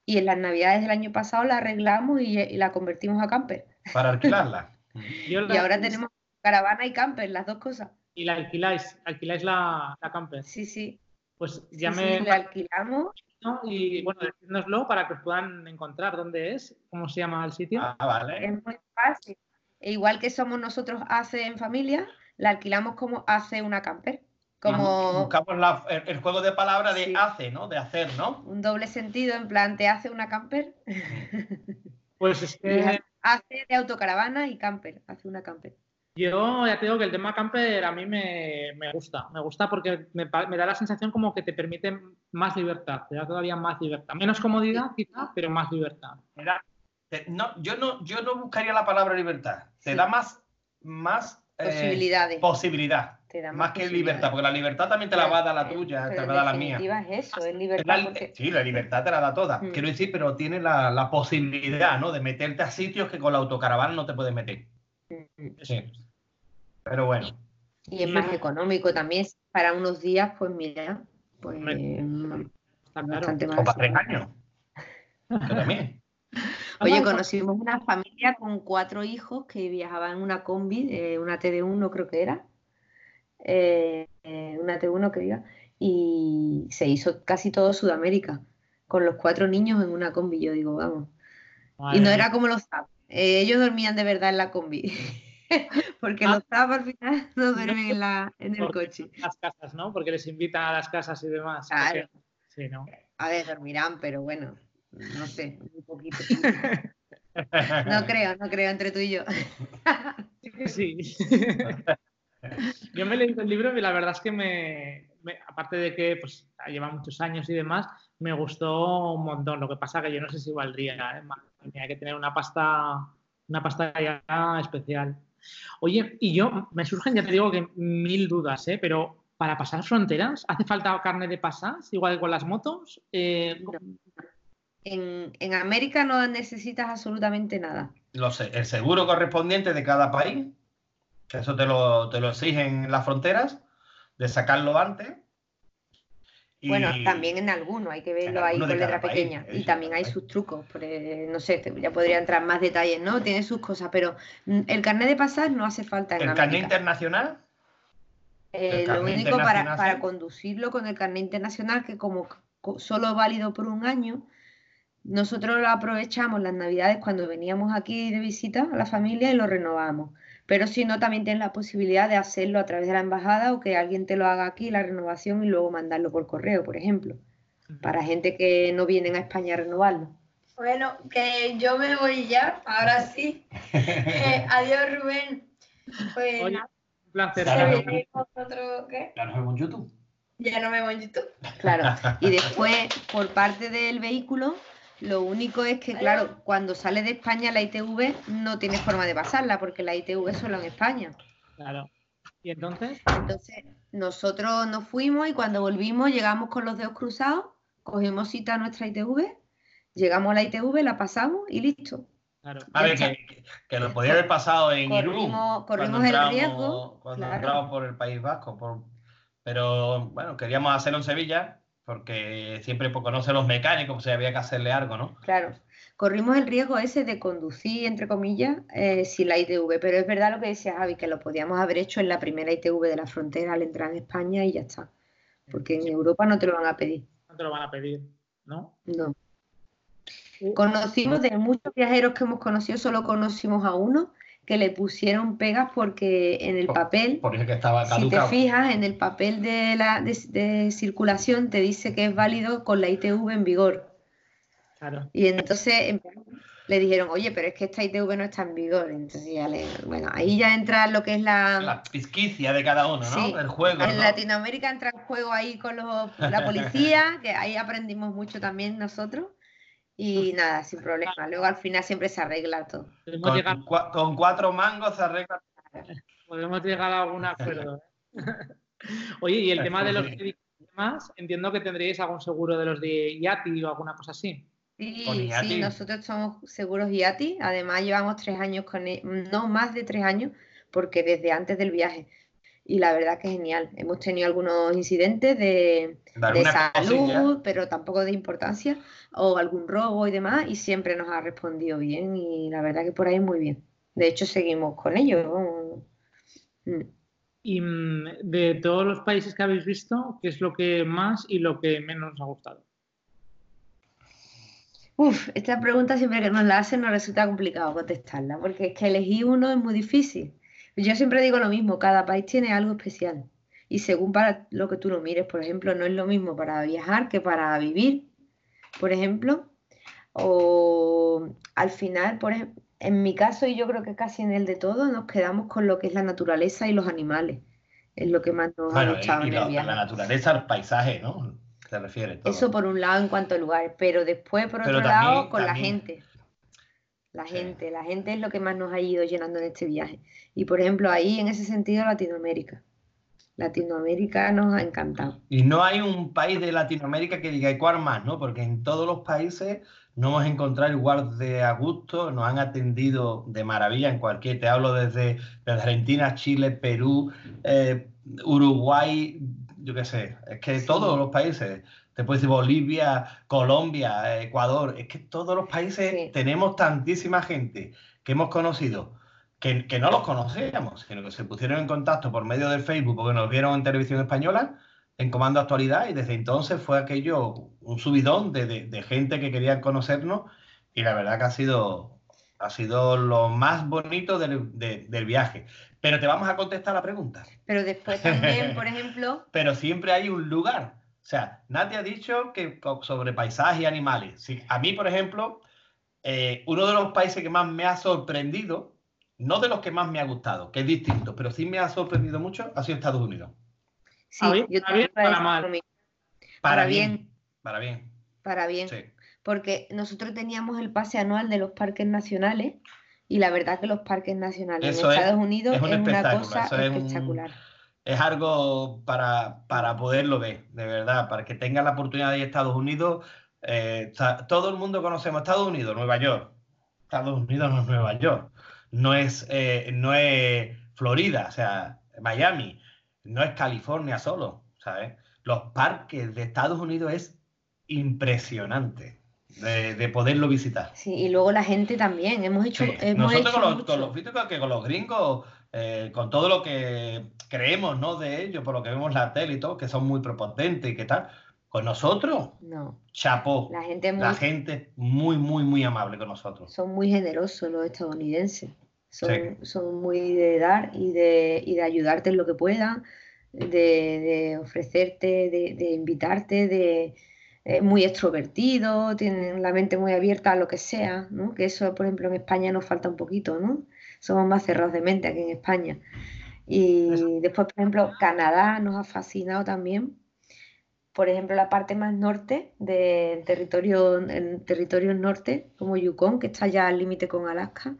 y en las Navidades del año pasado la arreglamos y, la convertimos a camper.
Para alquilarla.
y ahora tenemos caravana y camper, las dos cosas.
¿Y la alquiláis? ¿Alquiláis la, camper?
Sí, sí.
Pues ya me...
la alquilamos.
Y bueno, decídnoslo para que os puedan encontrar dónde es, cómo se llama el sitio.
Ah, vale.
Es muy fácil. E igual que somos nosotros hace en familia, la alquilamos como hace una camper. Como...
Buscamos el, juego de palabras de hace, ¿no? De hacer, ¿no?
Un doble sentido, en plan, ¿te hace una camper?
Pues es que...
Hace de autocaravana y camper, hace una camper.
Yo ya te digo que el tema camper a mí me, gusta, me gusta porque me, da la sensación como que te permite más libertad, te da todavía más libertad. Menos comodidad quizá, pero más libertad.
no, yo, no, yo no buscaría la palabra libertad, te da más, más
eh,
más, que libertad, porque la libertad también te la va a dar la tuya, te la va a dar la mía.
Es eso, es libertad.
Sí, la libertad te la da toda. Mm. Quiero decir, pero tiene la, posibilidad, ¿no? De meterte a sitios que con la autocaravana no te puedes meter. Mm. Sí. Pero bueno.
Y es más económico también. Para unos días, pues mira, pues
bastante más. O para tres años. también.
Oye, conocimos una familia con cuatro hijos que viajaban en una combi, eh, una TD1 creo que era, eh, una T1 que diga, y se hizo casi todo Sudamérica, con los cuatro niños en una combi, yo digo, vamos. y no era como los zap, eh, ellos dormían de verdad en la combi. porque los zap al final no duermen en, la, en el coche.
Las casas, ¿no? Porque les invitan a las casas y demás.
Sí, ¿no? A ver, dormirán, pero bueno, no sé, un poquito. No creo, no creo, entre tú y yo.
Sí. Yo me he leído el libro y la verdad es que me, aparte de que pues, lleva muchos años y demás, me gustó un montón. Lo que pasa que yo no sé si valdría, ¿eh? hay que tener una pasta, una pasta ya especial. Oye, y yo me surgen, ya te digo que mil dudas, ¿eh? pero para pasar fronteras, ¿hace falta carne de pasas, igual que con las motos? Eh,
En, en América no necesitas absolutamente nada.
Lo sé, el seguro correspondiente de cada país, eso te lo, te lo exigen las fronteras, de sacarlo antes.
Y... Bueno, también en algunos, hay que verlo ahí con letra pequeña. y también hay sus trucos, no sé, ya podría entrar más detalles, ¿no? Tiene sus cosas, pero mm, el carnet de pasar no hace falta en
¿El carnet internacional?
Eh, lo único para, para, conducirlo con el carnet internacional, que como solo válido por un año, nosotros lo aprovechamos las navidades cuando veníamos aquí de visita a la familia y lo renovamos. Pero si no, también tienes la posibilidad de hacerlo a través de la embajada o que alguien te lo haga aquí, la renovación, y luego mandarlo por correo, por ejemplo, para gente que no vienen a España a renovarlo.
Bueno, que yo me voy ya, ahora sí. Eh, adiós, Rubén. Pues, un
placer.
Ya nos vemos en YouTube.
Ya nos vemos en YouTube.
Claro. Y después, por parte del vehículo, lo único es que, claro, cuando sale de España la ITV no tiene forma de pasarla, porque la ITV es solo en España.
Claro. ¿Y entonces?
Entonces, nosotros nos fuimos y cuando volvimos llegamos con los dedos cruzados, cogimos cita a nuestra ITV, llegamos a la ITV, la pasamos y listo.
Claro. A ver, que, que, lo podía haber pasado en
corrimos, Corrimos el riesgo.
Cuando entramos por el País Vasco, por... pero bueno, queríamos hacerlo en Sevilla porque siempre conoce a los mecánicos, o había que hacerle algo, ¿no?
Claro, corrimos el riesgo ese de conducir, entre comillas, eh, sin la ITV, pero es verdad lo que decía Javi, que lo podíamos haber hecho en la primera ITV de la frontera al entrar en España y ya está, porque en Europa no te lo van a pedir.
No te lo van a pedir, ¿no?
No. Conocimos de muchos viajeros que hemos conocido, solo conocimos a uno que le pusieron pegas porque en el papel,
que estaba
si te fijas, en el papel de, la, de, circulación te dice que es válido con la ITV en vigor.
Claro.
Y entonces le dijeron, oye, pero es que esta ITV no está en vigor. Entonces ya le, bueno, ahí ya entra lo que es la...
La pisquicia de cada uno, ¿no? el juego.
En Latinoamérica entra el juego ahí con los, la policía, que ahí aprendimos mucho también nosotros. Y nada, sin problema. Luego al final siempre se arregla todo.
Con, cuatro mangos se arregla
Podemos llegar a algún acuerdo. ¿eh? Oye, y el tema de los demás, entiendo que tendréis algún seguro de los de IATI o alguna cosa así.
Sí, sí, nosotros somos seguros IATI. Además, llevamos tres años con, e, no más de tres años, porque desde antes del viaje y la verdad que genial. Hemos tenido algunos incidentes de, salud, pero tampoco de importancia, o algún robo y demás, y siempre nos ha respondido bien y la verdad que por ahí muy bien. De hecho, seguimos con ello.
Mm. Y mm, de todos los países que habéis visto, ¿qué es lo que más y lo que menos os ha gustado?
Uf, esta pregunta siempre que nos la hacen nos resulta complicado contestarla, porque es que elegir uno es muy difícil. Yo siempre digo lo mismo, cada país tiene algo especial. Y según para lo que tú lo mires, por ejemplo, no es lo mismo para viajar que para vivir, por ejemplo. O al final, por en mi caso, y yo creo que casi en el de todos, nos quedamos con lo que es la naturaleza y los animales. Es lo que más nos ha gustado en el viaje.
La naturaleza, el paisaje, ¿no? Se refiere todo.
Eso por un lado en cuanto a lugares, pero después por otro lado con la gente. La gente, la gente es lo que más nos ha ido llenando en este viaje. Y por ejemplo, ahí en ese sentido Latinoamérica. Latinoamérica nos ha encantado.
Y no hay un país de Latinoamérica que diga igual más, ¿no? Porque en todos los países nos hemos encontrado igual de a gusto, nos han atendido de maravilla en cualquier, te hablo desde, Argentina, Chile, Perú, eh, Uruguay, yo qué sé, es que todos los países te puedes decir Bolivia, Colombia, Ecuador, es que todos los países tenemos tantísima gente que hemos conocido que, no los conocíamos, sino que se pusieron en contacto por medio del Facebook porque nos vieron en televisión española, en Comando Actualidad, y desde entonces fue aquello un subidón de, gente que quería conocernos, y la verdad que ha sido, ha sido lo más bonito del, del viaje. Pero te vamos a contestar la pregunta.
Pero después también, por ejemplo.
Pero siempre hay un lugar sea, nadie ha dicho que sobre paisajes y animales. Sí, a mí, por ejemplo, eh, uno de los países que más me ha sorprendido, no de los que más me ha gustado, que es distinto, pero sí me ha sorprendido mucho, ha sido Estados Unidos.
Sí, yo también para, mal.
Para, bien. Para bien.
Para bien. Porque nosotros teníamos el pase anual de los parques nacionales y la verdad que los parques nacionales en Estados Unidos es, una cosa espectacular
es algo para, para poderlo ver, de verdad, para que tengan la oportunidad de ir a Estados Unidos, Eh, todo el mundo conocemos Estados Unidos, Nueva York. Estados Unidos no es Nueva York, no es, eh, no es Florida, o sea, Miami, no es California solo, ¿sabes? Los parques de Estados Unidos es impresionante de, poderlo visitar.
Sí, y luego la gente también, hemos hecho...
Nosotros con, los, con, los, que con los gringos, eh, con todo lo que creemos ¿no? de ellos, por lo que vemos en la tele y todo, que son muy prepotentes y que tal, con nosotros,
no.
chapó.
La gente, muy,
la gente muy, muy, muy amable con nosotros.
Son muy generosos los estadounidenses. Son, son muy de dar y de, y de ayudarte en lo que puedan, de, ofrecerte, de, invitarte, de muy extrovertido, tienen la mente muy abierta a lo que sea, ¿no? Que eso, por ejemplo, en España nos falta un poquito, ¿no? Somos más cerrados de mente aquí en España. Y después, por ejemplo, Canadá nos ha fascinado también por ejemplo, la parte más norte del territorio, en territorio norte, como Yukon, que está ya al límite con Alaska,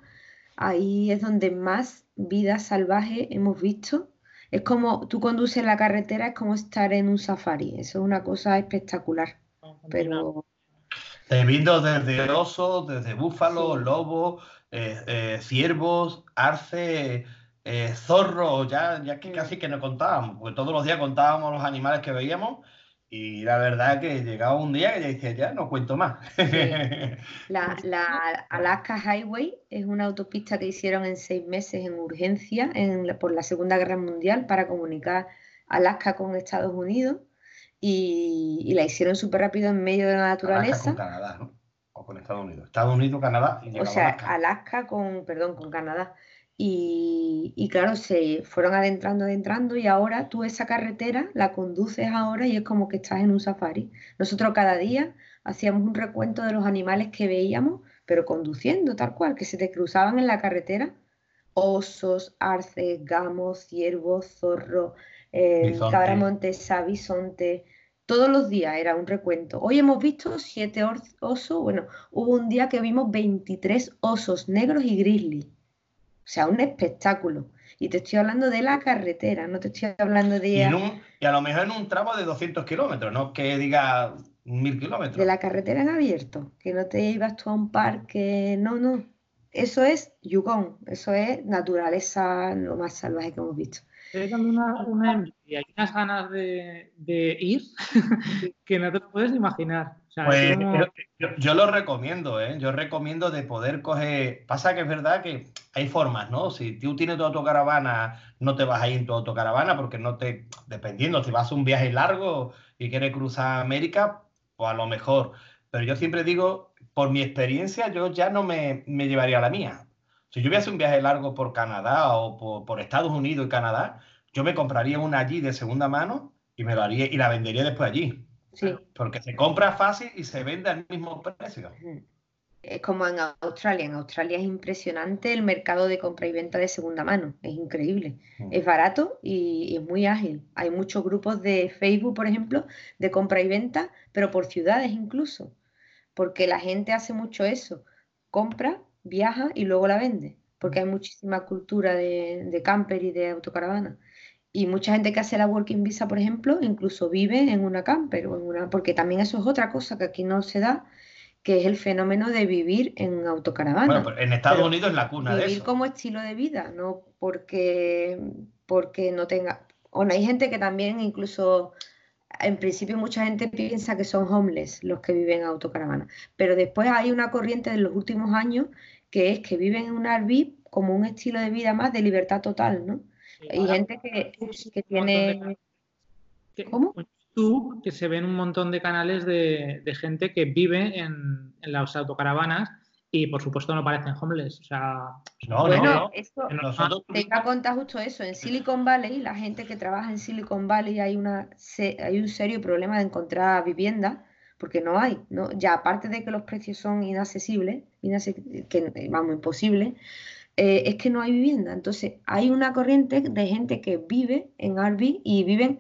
ahí es donde más vida salvaje hemos visto. Es como tú conduces la carretera, es como estar en un safari. Eso es una cosa espectacular. Pero
viendo desde osos, desde búfalos, lobos, eh, eh, ciervos, arce, eh, zorros, ya, ya que mm. casi que no contábamos, porque todos los días contábamos los animales que veíamos y la verdad que llegaba un día que ya decía, ya no cuento más.
La, Alaska Highway es una autopista que hicieron en seis meses en urgencia por la Segunda Guerra Mundial para comunicar Alaska con Estados Unidos y, la hicieron súper rápido en medio de la naturaleza.
con Canadá, ¿no? O con Estados Unidos. Estados Unidos, Canadá
y O sea, Alaska con, perdón, con Canadá. Y, claro, se fueron adentrando, adentrando y ahora tú esa carretera la conduces ahora y es como que estás en un safari. Nosotros cada día hacíamos un recuento de los animales que veíamos, pero conduciendo tal cual, que se te cruzaban en la carretera. Osos, arces, gamos, ciervos, zorros, eh, cabra montesa, bisonte. Todos los días era un recuento. Hoy hemos visto siete osos. Bueno, hubo un día que vimos 23 osos negros y grizzly o sea, un espectáculo. Y te estoy hablando de la carretera, no te estoy hablando de...
Y, a lo mejor en un tramo de 200 kilómetros, no que diga mil kilómetros.
De la carretera en abierto, que no te ibas tú a un parque, no, no. Eso es Yukon, eso es naturaleza lo más salvaje que hemos visto.
Hay una, una hay unas ganas de, de ir que no te puedes imaginar.
pues yo, lo recomiendo, ¿eh? Yo recomiendo de poder coger. Pasa que es verdad que hay formas, ¿no? Si tú tienes tu autocaravana, no te vas a ir en tu autocaravana porque no te. Dependiendo, si vas a un viaje largo y quieres cruzar América, pues a lo mejor. Pero yo siempre digo, por mi experiencia, yo ya no me, me llevaría la mía. Si yo hubiese un viaje largo por Canadá o por, Estados Unidos y Canadá, yo me compraría una allí de segunda mano y me lo haría y la vendería después allí.
Sí.
Porque se compra fácil y se vende al mismo precio.
Es como en Australia. En Australia es impresionante el mercado de compra y venta de segunda mano. Es increíble. Es barato y, es muy ágil. Hay muchos grupos de Facebook, por ejemplo, de compra y venta, pero por ciudades incluso. Porque la gente hace mucho eso. Compra viaja y luego la vende, porque hay muchísima cultura de, camper y de autocaravana. Y mucha gente que hace la working visa, por ejemplo, incluso vive en una camper o en una, porque también eso es otra cosa que aquí no se da, que es el fenómeno de vivir en autocaravana.
Bueno, en Estados Unidos es la cuna de eso.
Vivir como estilo de vida, no porque, porque no tenga. Bueno, hay gente que también incluso en principio mucha gente piensa que son homeless los que viven en autocaravana, pero después hay una corriente de los últimos años que es que viven en un RV como un estilo de vida más de libertad total, ¿no? Hay gente que, que tiene...
¿Cómo? YouTube que se ven un montón de canales de, gente que vive en, las autocaravanas y por supuesto no parecen homeless. O sea,
no,
bueno, no, Esto, tenga cuenta justo eso. En Silicon Valley, la gente que trabaja en Silicon Valley hay una hay un serio problema de encontrar vivienda porque no hay, ¿no? Ya aparte de que los precios son inaccesibles, que vamos, imposible, eh, es que no hay vivienda. Entonces, hay una corriente de gente que vive en Arby y viven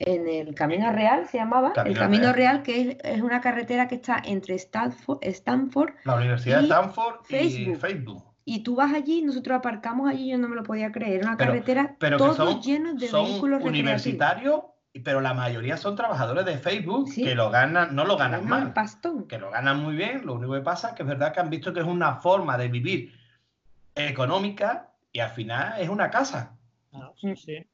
en el Camino Real, se llamaba, el Camino Real, que es, una carretera que está entre Stanford, Stanford
la Universidad de Stanford y Facebook.
Y tú vas allí, nosotros aparcamos allí, yo no me lo podía creer, una carretera pero todos llenos de vehículos
universitarios pero la mayoría son trabajadores de Facebook
Sí.
que lo ganan, no lo ganan
Ganan
mal,
pastón.
que lo ganan muy bien. Lo único que pasa es que es verdad que han visto que es una forma de vivir económica y al final es una casa.
Claro, sí, sí.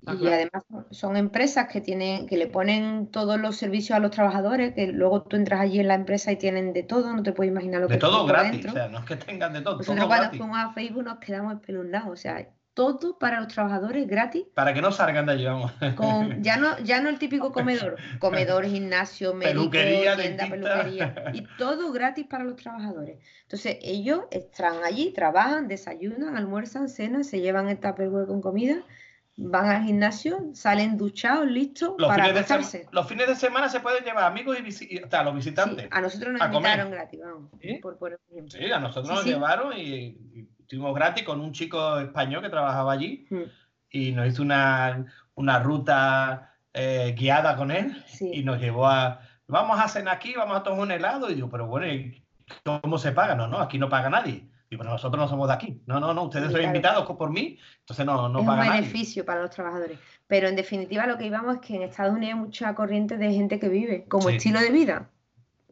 Está
Y
claro.
además son- empresas que tienen, que le ponen todos los servicios a los trabajadores, que luego tú entras allí en la empresa y tienen de todo, no te puedes imaginar lo
De
que
todo
tienen por
gratis,
dentro.
o sea, no es que tengan de todo,
Nosotros
todo
cuando
gratis.
fuimos a Facebook nos quedamos espeluznados, o sea, todo para los trabajadores gratis,
Para que no salgan de allí, vamos.
con ya no, ya no el típico comedor, comedor, gimnasio, médico,
Peluquería,
tienda,
dentista.
peluquería, y todo gratis para los trabajadores. Entonces ellos están allí, trabajan, desayunan, almuerzan, cenan, se llevan el tupperware con comida, van al gimnasio, salen duchados, listos
Los
para acostarse.
los fines de semana se pueden llevar amigos y visi- sea, los
Sí,
visitantes.
a nosotros nos
a comer.
invitaron gratis, vamos,
¿Sí?
por un ejemplo.
Sí, a nosotros
Sí,
nos llevaron y, y estuvimos gratis con un chico español que trabajaba allí
Mm,
y nos hizo una, una ruta eh, guiada con él y
Sí,
nos llevó a, vamos a cenar aquí, vamos a tomar un helado y digo, pero bueno, ¿y ¿cómo se paga? No, no, aquí no paga nadie. Y pero nosotros no somos de aquí. No, no, no, ustedes
Sí,
son
claro.
invitados por mí, entonces no, no
es un
paga nadie.
beneficio para los trabajadores. Pero en definitiva lo que íbamos es que en Estados Unidos hay mucha corriente de gente que vive como
Sí.
estilo de vida,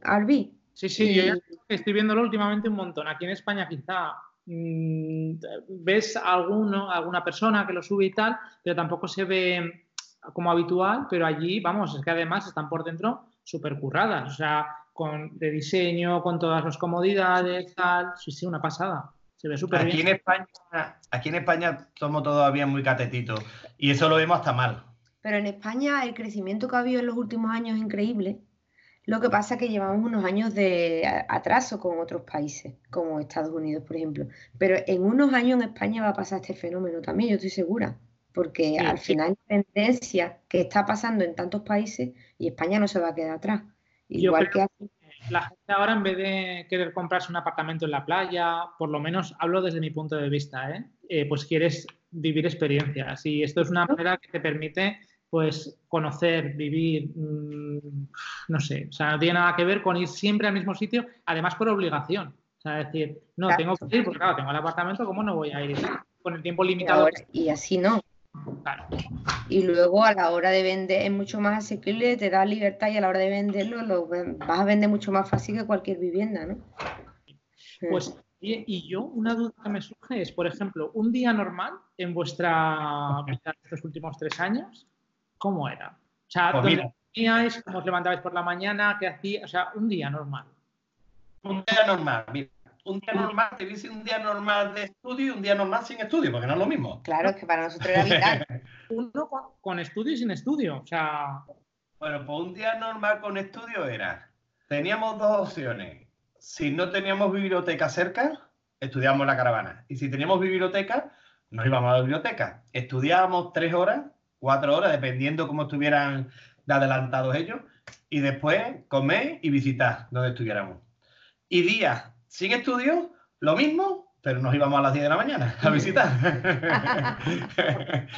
RV.
Sí, sí, yo ya
Y-
estoy viéndolo últimamente un montón. Aquí en España quizá ves a alguno, alguna persona que lo sube y tal, pero tampoco se ve como habitual, pero allí, vamos, es que además están por dentro súper curradas, o sea, con, de diseño, con todas las comodidades, tal, sí, sí, una pasada. Se ve súper
Aquí en
bien.
España, aquí en España somos todavía muy catetitos y eso lo vemos hasta mal.
Pero en España el crecimiento que ha habido en los últimos años es increíble. Lo que pasa es que llevamos unos años de atraso con otros países, como Estados Unidos, por ejemplo. Pero en unos años en España va a pasar este fenómeno también, yo estoy segura. Porque
Sí,
al
sí.
final hay tendencia que está pasando en tantos países y España no se va a quedar atrás. Igual que aquí.
La gente ahora, en vez de querer comprarse un apartamento en la playa, por lo menos hablo desde mi punto de vista, ¿eh? Eh, pues quieres vivir experiencias. Y esto es una manera que te permite pues conocer, vivir, mm, no sé, o sea, no tiene nada que ver con ir siempre al mismo sitio, además por obligación. O sea, decir, no,
Claro.
tengo que ir, porque claro, tengo el apartamento, ¿cómo no voy a ir? Con el tiempo
Y,
limitado.
ahora- y así no.
Claro.
Y luego a la hora de vender es mucho más asequible, te da libertad y a la hora de venderlo lo vas a vender mucho más fácil que cualquier vivienda, ¿no?
Pues, oye, y yo, una duda que me surge es, por ejemplo, un día normal en vuestra vida estos últimos tres años, ¿cómo era? O sea,
Pues
¿dónde
mira.
dormíais? ¿Cómo os levantabais por la mañana? ¿Qué hacíais? O sea, un día normal.
Un día normal, mira, un día normal, te dice un día normal de estudio y un día normal sin estudio, porque no es lo mismo.
Claro, es que para nosotros era vital.
Uno con, con estudio y sin estudio. O sea,
Bueno, pues un día normal con estudio era, teníamos dos opciones. Si no teníamos biblioteca cerca, estudiábamos la caravana. Y si teníamos biblioteca, nos íbamos a la biblioteca. Estudiábamos tres horas, cuatro horas, dependiendo cómo estuvieran de adelantados ellos. Y después comer y visitar donde estuviéramos. Y días sin estudio, lo mismo, pero nos íbamos a las 10 de la mañana a visitar.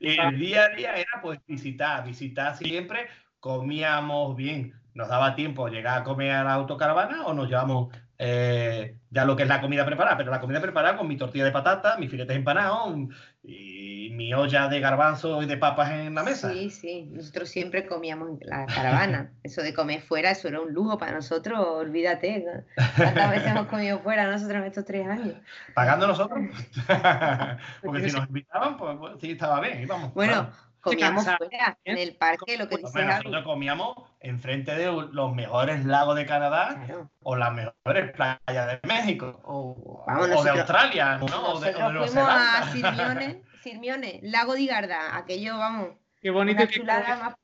y el día a día era pues visitar, visitar siempre, comíamos bien, nos daba tiempo llegar a comer a la autocaravana o nos llevamos eh, ya lo que es la comida preparada, pero la comida preparada con mi tortilla de patata, mis filetes empanados y mi olla de garbanzo y de papas en la mesa.
Sí, sí, nosotros siempre comíamos en la caravana. Eso de comer fuera, eso era un lujo para nosotros, olvídate. ¿no? ¿Cuántas veces hemos comido fuera nosotros en estos tres años?
Pagando nosotros. Porque si nos invitaban, pues, pues, sí, estaba bien, íbamos.
Bueno,
claro.
comíamos
cansa,
fuera, en el parque, lo que dice
bueno, nosotros comíamos enfrente de los mejores lagos de Canadá
Claro.
o las mejores playas de México
O,
o de Australia, ¿no? O de, o de
nosotros
Nueva
fuimos a
Zelanda.
Sirmiones, Lago de Garda, aquello, vamos,
qué bonito que
más.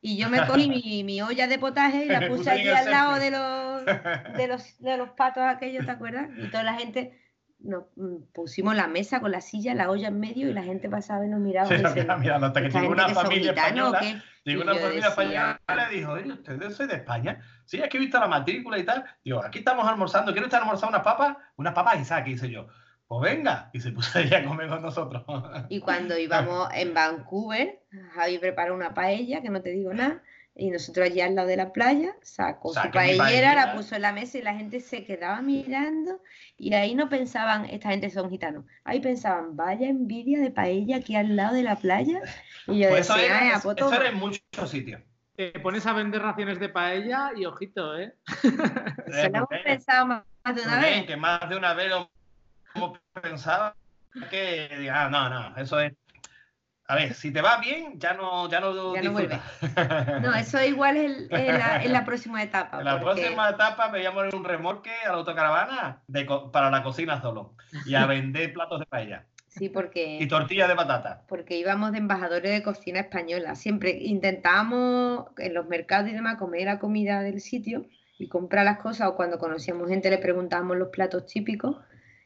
Y yo me cogí mi, mi olla de potaje y la puse allí al lado de los, de los, de los patos aquellos, ¿te acuerdas? Y toda la gente, nos mm, pusimos la mesa con la silla, la olla en medio y la gente pasaba y nos miraba.
Sí,
y decía,
mira, mirando hasta que
"¿Esta
llegó una familia
gitanos o
española.
qué?".
Llegó una familia
decía,
española y dijo, oye, ¿ustedes soy de España? Sí, es que he visto la matrícula y tal. Digo, aquí estamos almorzando, ¿quiere usted almorzar unas papas? Unas papas Isaac, hice yo. Pues venga. Y se puso ella a comer con nosotros.
Y cuando íbamos en Vancouver, Javi preparó una paella, que no te digo nada, Y nosotros allí al lado de la playa sacó su paellera, la puso en la mesa y la gente se quedaba mirando y ahí no pensaban, esta gente son gitanos, ahí pensaban, vaya envidia de paella aquí al lado de la playa. Y yo
Pues eso
decía,
era,
"Ay, a
eso era en muchos sitios.
Te pones a vender raciones de paella y ojito, ¿eh?
eso lo hemos
Rubén,
pensado más de una vez.
que más de una vez lo hemos pensado que diga, ah, no, no, eso es. A ver, si te va bien, ya no, ya no,
Ya no. No, eso igual es el- en, la, en la próxima etapa.
En la
porque-
próxima etapa me voy a poner un remolque a la autocaravana de para la cocina solo y a vender platos de paella
Sí,
y
porque,
tortillas de patata.
porque íbamos de embajadores de cocina española. Siempre intentábamos en los mercados y demás comer la comida del sitio y comprar las cosas o cuando conocíamos gente le preguntábamos los platos típicos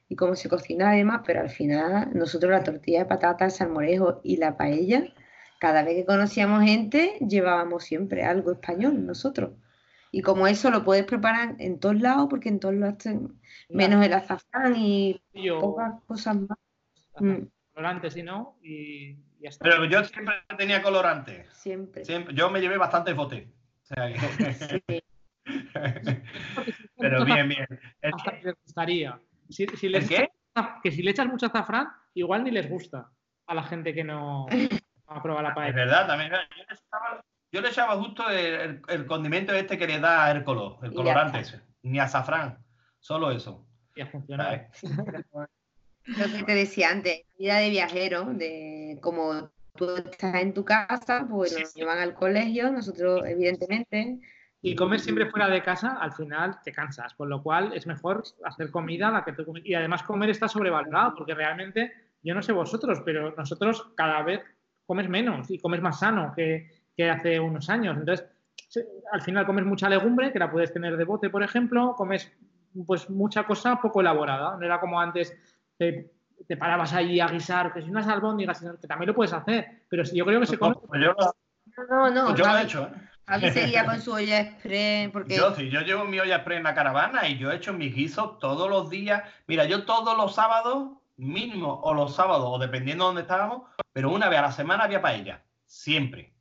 y cómo se cocinaba y demás, pero al final nosotros la tortilla de patata, el salmorejo y la paella, cada vez que conocíamos gente llevábamos siempre algo español nosotros. Y como eso lo puedes preparar en todos lados, porque en todos lados, ten- menos el azafrán y
Yo,
pocas cosas más. Mm,
colorante, si no, y.
Pero yo siempre tenía colorante.
siempre.
Siempre, yo me llevé. O sea que-
Sí.
Pero bien, bien.
Hasta les gustaría. Si, si
¿El
les
qué?
que si le echas mucho azafrán, igual ni les gusta a la gente que no aprueba la
Es
paella.
verdad, también. Yo le echaba, yo le echaba justo el, el- el condimento este que le da el color, el
Y
colorante ese. Ni azafrán, solo eso.
Ya funciona.
¿sabes?
Sí, pero Lo que te decía antes, vida de viajero, de como tú estás en tu casa, pues
Sí,
nos
sí.
llevan al colegio, nosotros evidentemente.
Y comer siempre fuera de casa, al final te cansas, con lo cual es mejor hacer comida la que tú comes. Y además comer está sobrevalorado, porque realmente, yo no sé vosotros, pero nosotros cada vez comes menos y comes más sano que, que hace unos años. Entonces, al final comes mucha legumbre, que la puedes tener de bote, por ejemplo, comes pues mucha cosa poco elaborada. No era como antes, te, te parabas ahí a guisar, que si unas albóndigas, que también lo puedes hacer, pero sí, yo creo que se come...
Yo, lo-
No, no,
pues yo lo he hecho. ¿eh?
Javi seguía con su olla express, porque
Yo sí, yo llevo mi olla express en la caravana y yo he hecho mis guisos todos los días. Mira, yo todos los sábados, mínimo, o los sábados, o dependiendo de dónde estábamos, pero una vez a la semana había paella, siempre.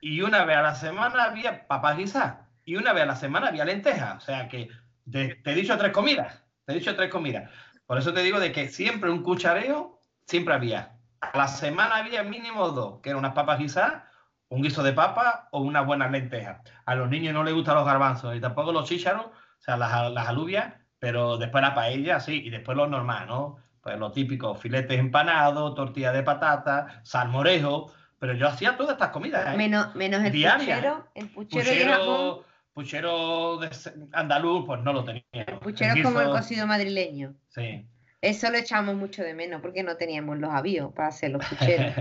Y una vez a la semana había papas guisadas. Y una vez a la semana había lentejas. O sea que te, te he dicho tres comidas. Te he dicho tres comidas. Por eso te digo de que siempre un cuchareo, siempre había. A la semana había mínimo dos, que eran unas papas guisadas, un guiso de papa o unas buenas lentejas. A los niños no les gustan los garbanzos y tampoco los chícharos, o sea, las, las alubias, pero después la paella, sí, y después lo normal, ¿no? Pues lo típico, filetes empanados, tortilla de patata, salmorejo, pero yo hacía todas estas comidas. ¿eh?
menos, menos el puchero, el puchero, y el jamón,
Puchero, puchero de andaluz, pues no lo tenía.
el puchero es como el cocido madrileño.
Sí.
Eso lo echamos mucho de menos, porque no teníamos los avíos para hacer los pucheros,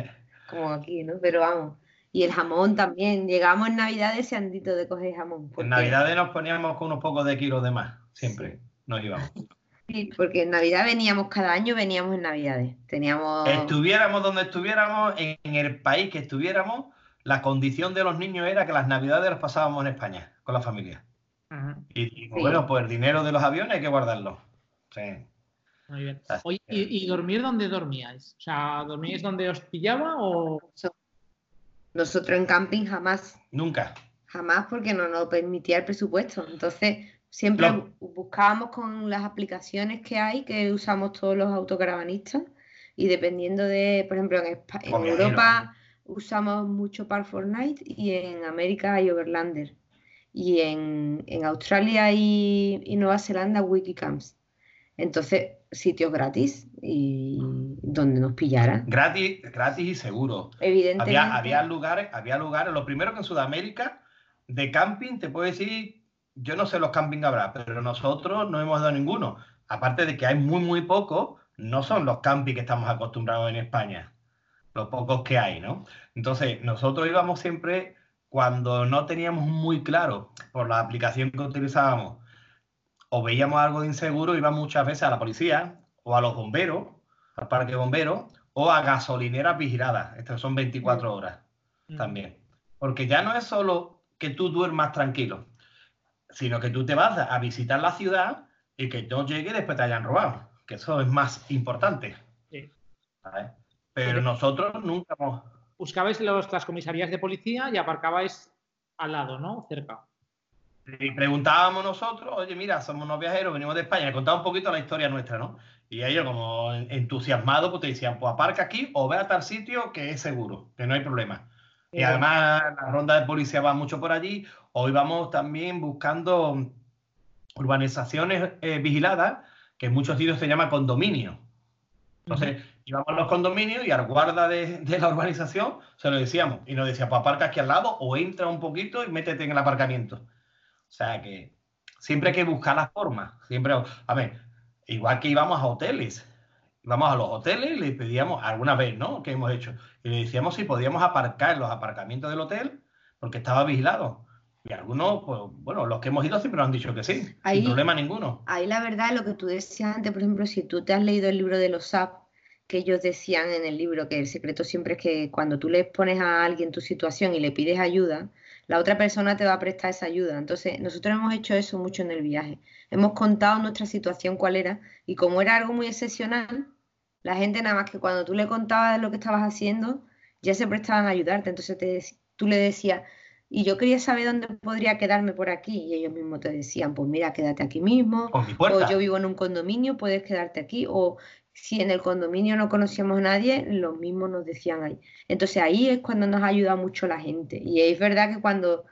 como aquí, ¿no? Pero vamos. Y el jamón también. Llegamos en Navidad deseandito de coger jamón.
En Navidades nos poníamos con unos pocos de kilos de más, siempre nos íbamos.
Sí, porque en Navidad veníamos, cada año veníamos en Navidades. Teníamos.
Estuviéramos donde estuviéramos, en, el país que estuviéramos, la condición de los niños era que las navidades las pasábamos en España, con la familia. Y, y,
Sí.
bueno, pues el dinero de los aviones hay que guardarlo. Sí.
Muy bien. Oye,
que-
¿y, y dormir dónde dormíais? O sea, ¿dormíais donde os pillaba o...?
Nosotros en camping jamás,
Nunca.
jamás porque no nos permitía el presupuesto. Entonces, siempre buscábamos con las aplicaciones que hay, que usamos todos los autocaravanistas, y dependiendo de, por ejemplo, en, Europa usamos mucho Park Fortnite y en América hay Overlander. Y en, en Australia y, y Nueva Zelanda Wikicamps. Entonces, sitios gratis y donde nos pillara.
Gratis, gratis y seguro.
Evidentemente.
Había, había lugares, había lugares, lo primero que en Sudamérica, de camping, te puedo decir, yo no sé los camping habrá, pero nosotros no hemos dado ninguno. Aparte de que hay muy, muy pocos, no son los camping que estamos acostumbrados en España, los pocos que hay, ¿no? Entonces, nosotros íbamos siempre cuando no teníamos muy claro por la aplicación que utilizábamos o veíamos algo de inseguro, íbamos muchas veces a la policía o a los bomberos, al parque de bomberos, o a gasolineras vigiladas. Estas son 24 horas también. Porque ya no es solo que tú duermas tranquilo, sino que tú te vas a visitar la ciudad y que no llegue y después te hayan robado, que eso es más importante. Pero nosotros nunca hemos...
Buscabais los- las comisarías de policía y aparcabais al lado, ¿no? Cerca.
Y preguntábamos nosotros, oye, mira, somos unos viajeros, venimos de España, contaba un poquito la historia nuestra, ¿no? Y ellos, como entusiasmados, pues te decían, pues aparca aquí o ve a tal sitio que es seguro, que no hay problema. Y además la ronda de policía va mucho por allí. Hoy vamos también buscando urbanizaciones eh, vigiladas, que en muchos sitios se llama condominio. Entonces, íbamos a los condominios y al guarda de, la urbanización se lo decíamos. Y nos decía, pues aparca aquí al lado o entra un poquito y métete en el aparcamiento. O sea que siempre hay que buscar la forma. Siempre, a ver, igual que íbamos a hoteles. Íbamos a los hoteles y le pedíamos, alguna vez, ¿no? Que hemos hecho. Y le decíamos si podíamos aparcar en los aparcamientos del hotel porque estaba vigilado. Y algunos, pues, bueno, los que hemos ido siempre nos han dicho que sí, sin problema ninguno.
Ahí la verdad, lo que tú decías antes, por ejemplo, si tú te has leído el libro de los SAP, que ellos decían en el libro que el secreto siempre es que cuando tú le pones a alguien tu situación y le pides ayuda, la otra persona te va a prestar esa ayuda. Entonces, nosotros hemos hecho eso mucho en el viaje. Hemos contado nuestra situación cuál era y como era algo muy excepcional, la gente nada más que cuando tú le contabas lo que estabas haciendo, ya se prestaban a ayudarte. Entonces te, tú le decías, y yo quería saber dónde podría quedarme por aquí. Y ellos mismos te decían, pues mira, quédate aquí mismo. O yo vivo en un condominio, puedes quedarte aquí. O si en el condominio no conocíamos a nadie, los mismos nos decían ahí. Entonces ahí es cuando nos ayuda mucho la gente. Y es verdad que cuando,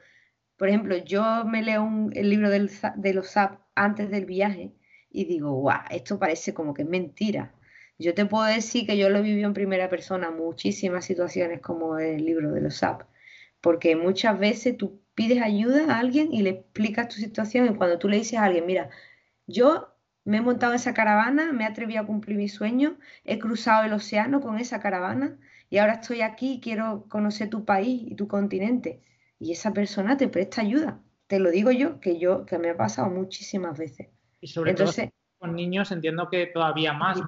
por ejemplo, yo me leo el libro de los SAP antes del viaje y digo, guau, esto parece como que es mentira. Yo te puedo decir que yo lo viví en primera persona, muchísimas situaciones como el libro de los SAP, porque muchas veces tú pides ayuda a alguien y le explicas tu situación y cuando tú le dices a alguien, mira, yo me he montado esa caravana, me he atrevido a cumplir mi sueño, he cruzado el océano con esa caravana y ahora estoy aquí y quiero conocer tu país y tu continente. Y esa persona te presta ayuda. Te lo digo yo, que yo, que me ha pasado muchísimas veces.
Y sobre Entonces, todo con niños entiendo que todavía más,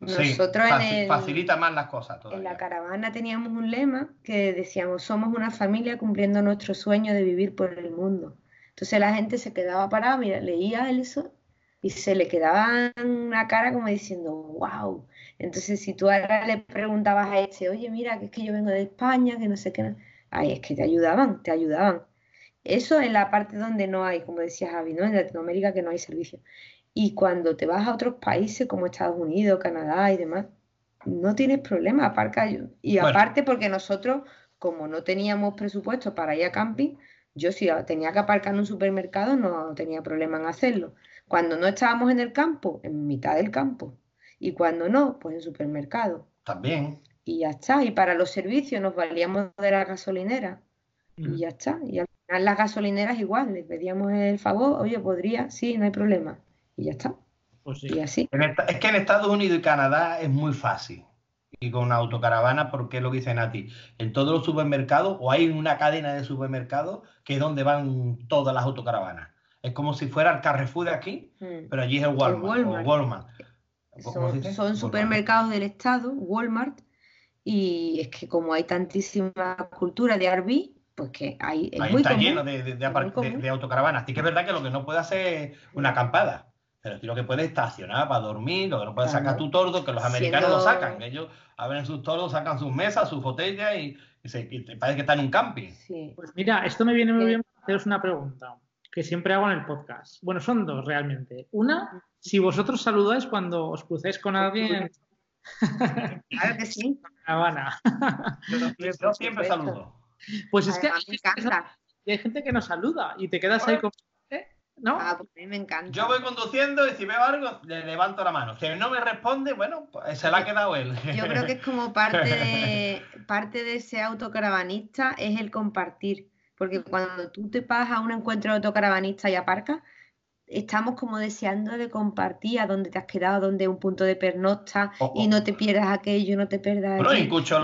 Nosotros facilita más las cosas.
En la caravana teníamos un lema que decíamos, somos una familia cumpliendo nuestro sueño de vivir por el mundo. Entonces la gente se quedaba parada, mira, leía eso y se le quedaba una cara como diciendo, wow. Entonces si tú ahora le preguntabas a este, oye, mira, que es que yo vengo de España, que no sé qué, ay, es que te ayudaban, te ayudaban. Eso en la parte donde no hay, como decía Javi, ¿no? En Latinoamérica que no hay servicio. Y cuando te vas a otros países como Estados Unidos, Canadá y demás, no tienes problema, aparca. Y aparte porque nosotros, como no teníamos presupuesto para ir a camping, yo si tenía que aparcar en un supermercado no tenía problema en hacerlo. Cuando no estábamos en el campo, en mitad del campo. Y cuando no, pues en supermercado.
También.
Y ya está. Y para los servicios nos valíamos de la gasolinera. Y mm. ya está. Y al final las gasolineras igual, les pedíamos el favor, oye, podría, sí, no hay problema. Y ya está. Pues y así.
es que en Estados Unidos y Canadá es muy fácil y con una autocaravana, porque es lo que dicen a ti. En todos los supermercados, o hay una cadena de supermercados que es donde van todas las autocaravanas. Es como si fuera el Carrefour de aquí, mm. pero allí es el Walmart.
Son, supermercados del Estado, Walmart, y es que como hay tantísima cultura de RV, pues que hay.
Ahí está lleno de, de, autocaravanas. Así que es verdad que lo que no puede hacer es una acampada. Pero tú lo que puedes estacionar para dormir, lo que no puedes sacar tu tordo, que los americanos lo sacan. Ellos abren sus tordos, sacan sus mesas, sus botellas y, se, parece que están en un camping.
Pues mira, esto me viene muy bien para haceros una pregunta que siempre hago en el podcast. Bueno, son dos realmente. Una, si vosotros saludáis cuando os crucéis con alguien.
Claro que sí.
Habana.
Yo, siempre saludo.
Pues es que hay gente que no saluda y te quedas ahí con ¿no?
Ah, pues a mí me encanta.
Yo voy conduciendo y si veo algo, le levanto la mano. Si no me responde, bueno, pues se la ha quedado él.
Yo creo que es como parte de, parte de ese autocaravanista, es el compartir. Porque cuando tú te vas a un encuentro de autocaravanista y aparcas, estamos como deseando de compartir a dónde te has quedado, dónde un punto de pernocta oh, y no te pierdas aquello, no te pierdas.
Bueno, escucho,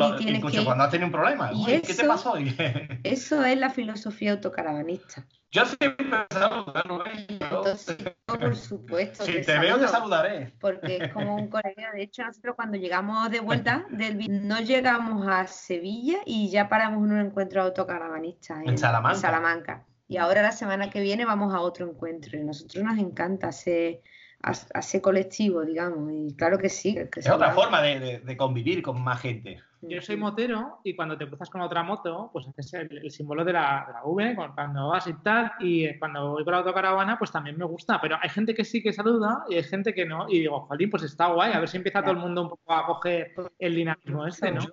cuando has tenido un problema. ¿Qué te pasó?
eso es la filosofía autocaravanista.
Yo siempre saludo,
Entonces, por supuesto.
Si te, veo, te saludaré.
Porque es como un colega. De hecho, nosotros cuando llegamos de vuelta del no llegamos a Sevilla y ya paramos en un encuentro autocaravanista
en, Salamanca.
Salamanca. Y ahora la semana que viene vamos a otro encuentro. Y a nosotros nos encanta hacer, hacer colectivo, digamos. Y claro que sí.
es otra forma de, de, convivir con más gente.
Yo soy motero y cuando te cruzas con otra moto, pues haces el, el símbolo de la, de la V cuando vas y tal. Y cuando voy con la autocaravana, pues también me gusta. Pero hay gente que sí que saluda y hay gente que no. Y digo, jolín, pues está guay. A ver si empieza todo el mundo un poco a coger el dinamismo este, ¿no?
Yo,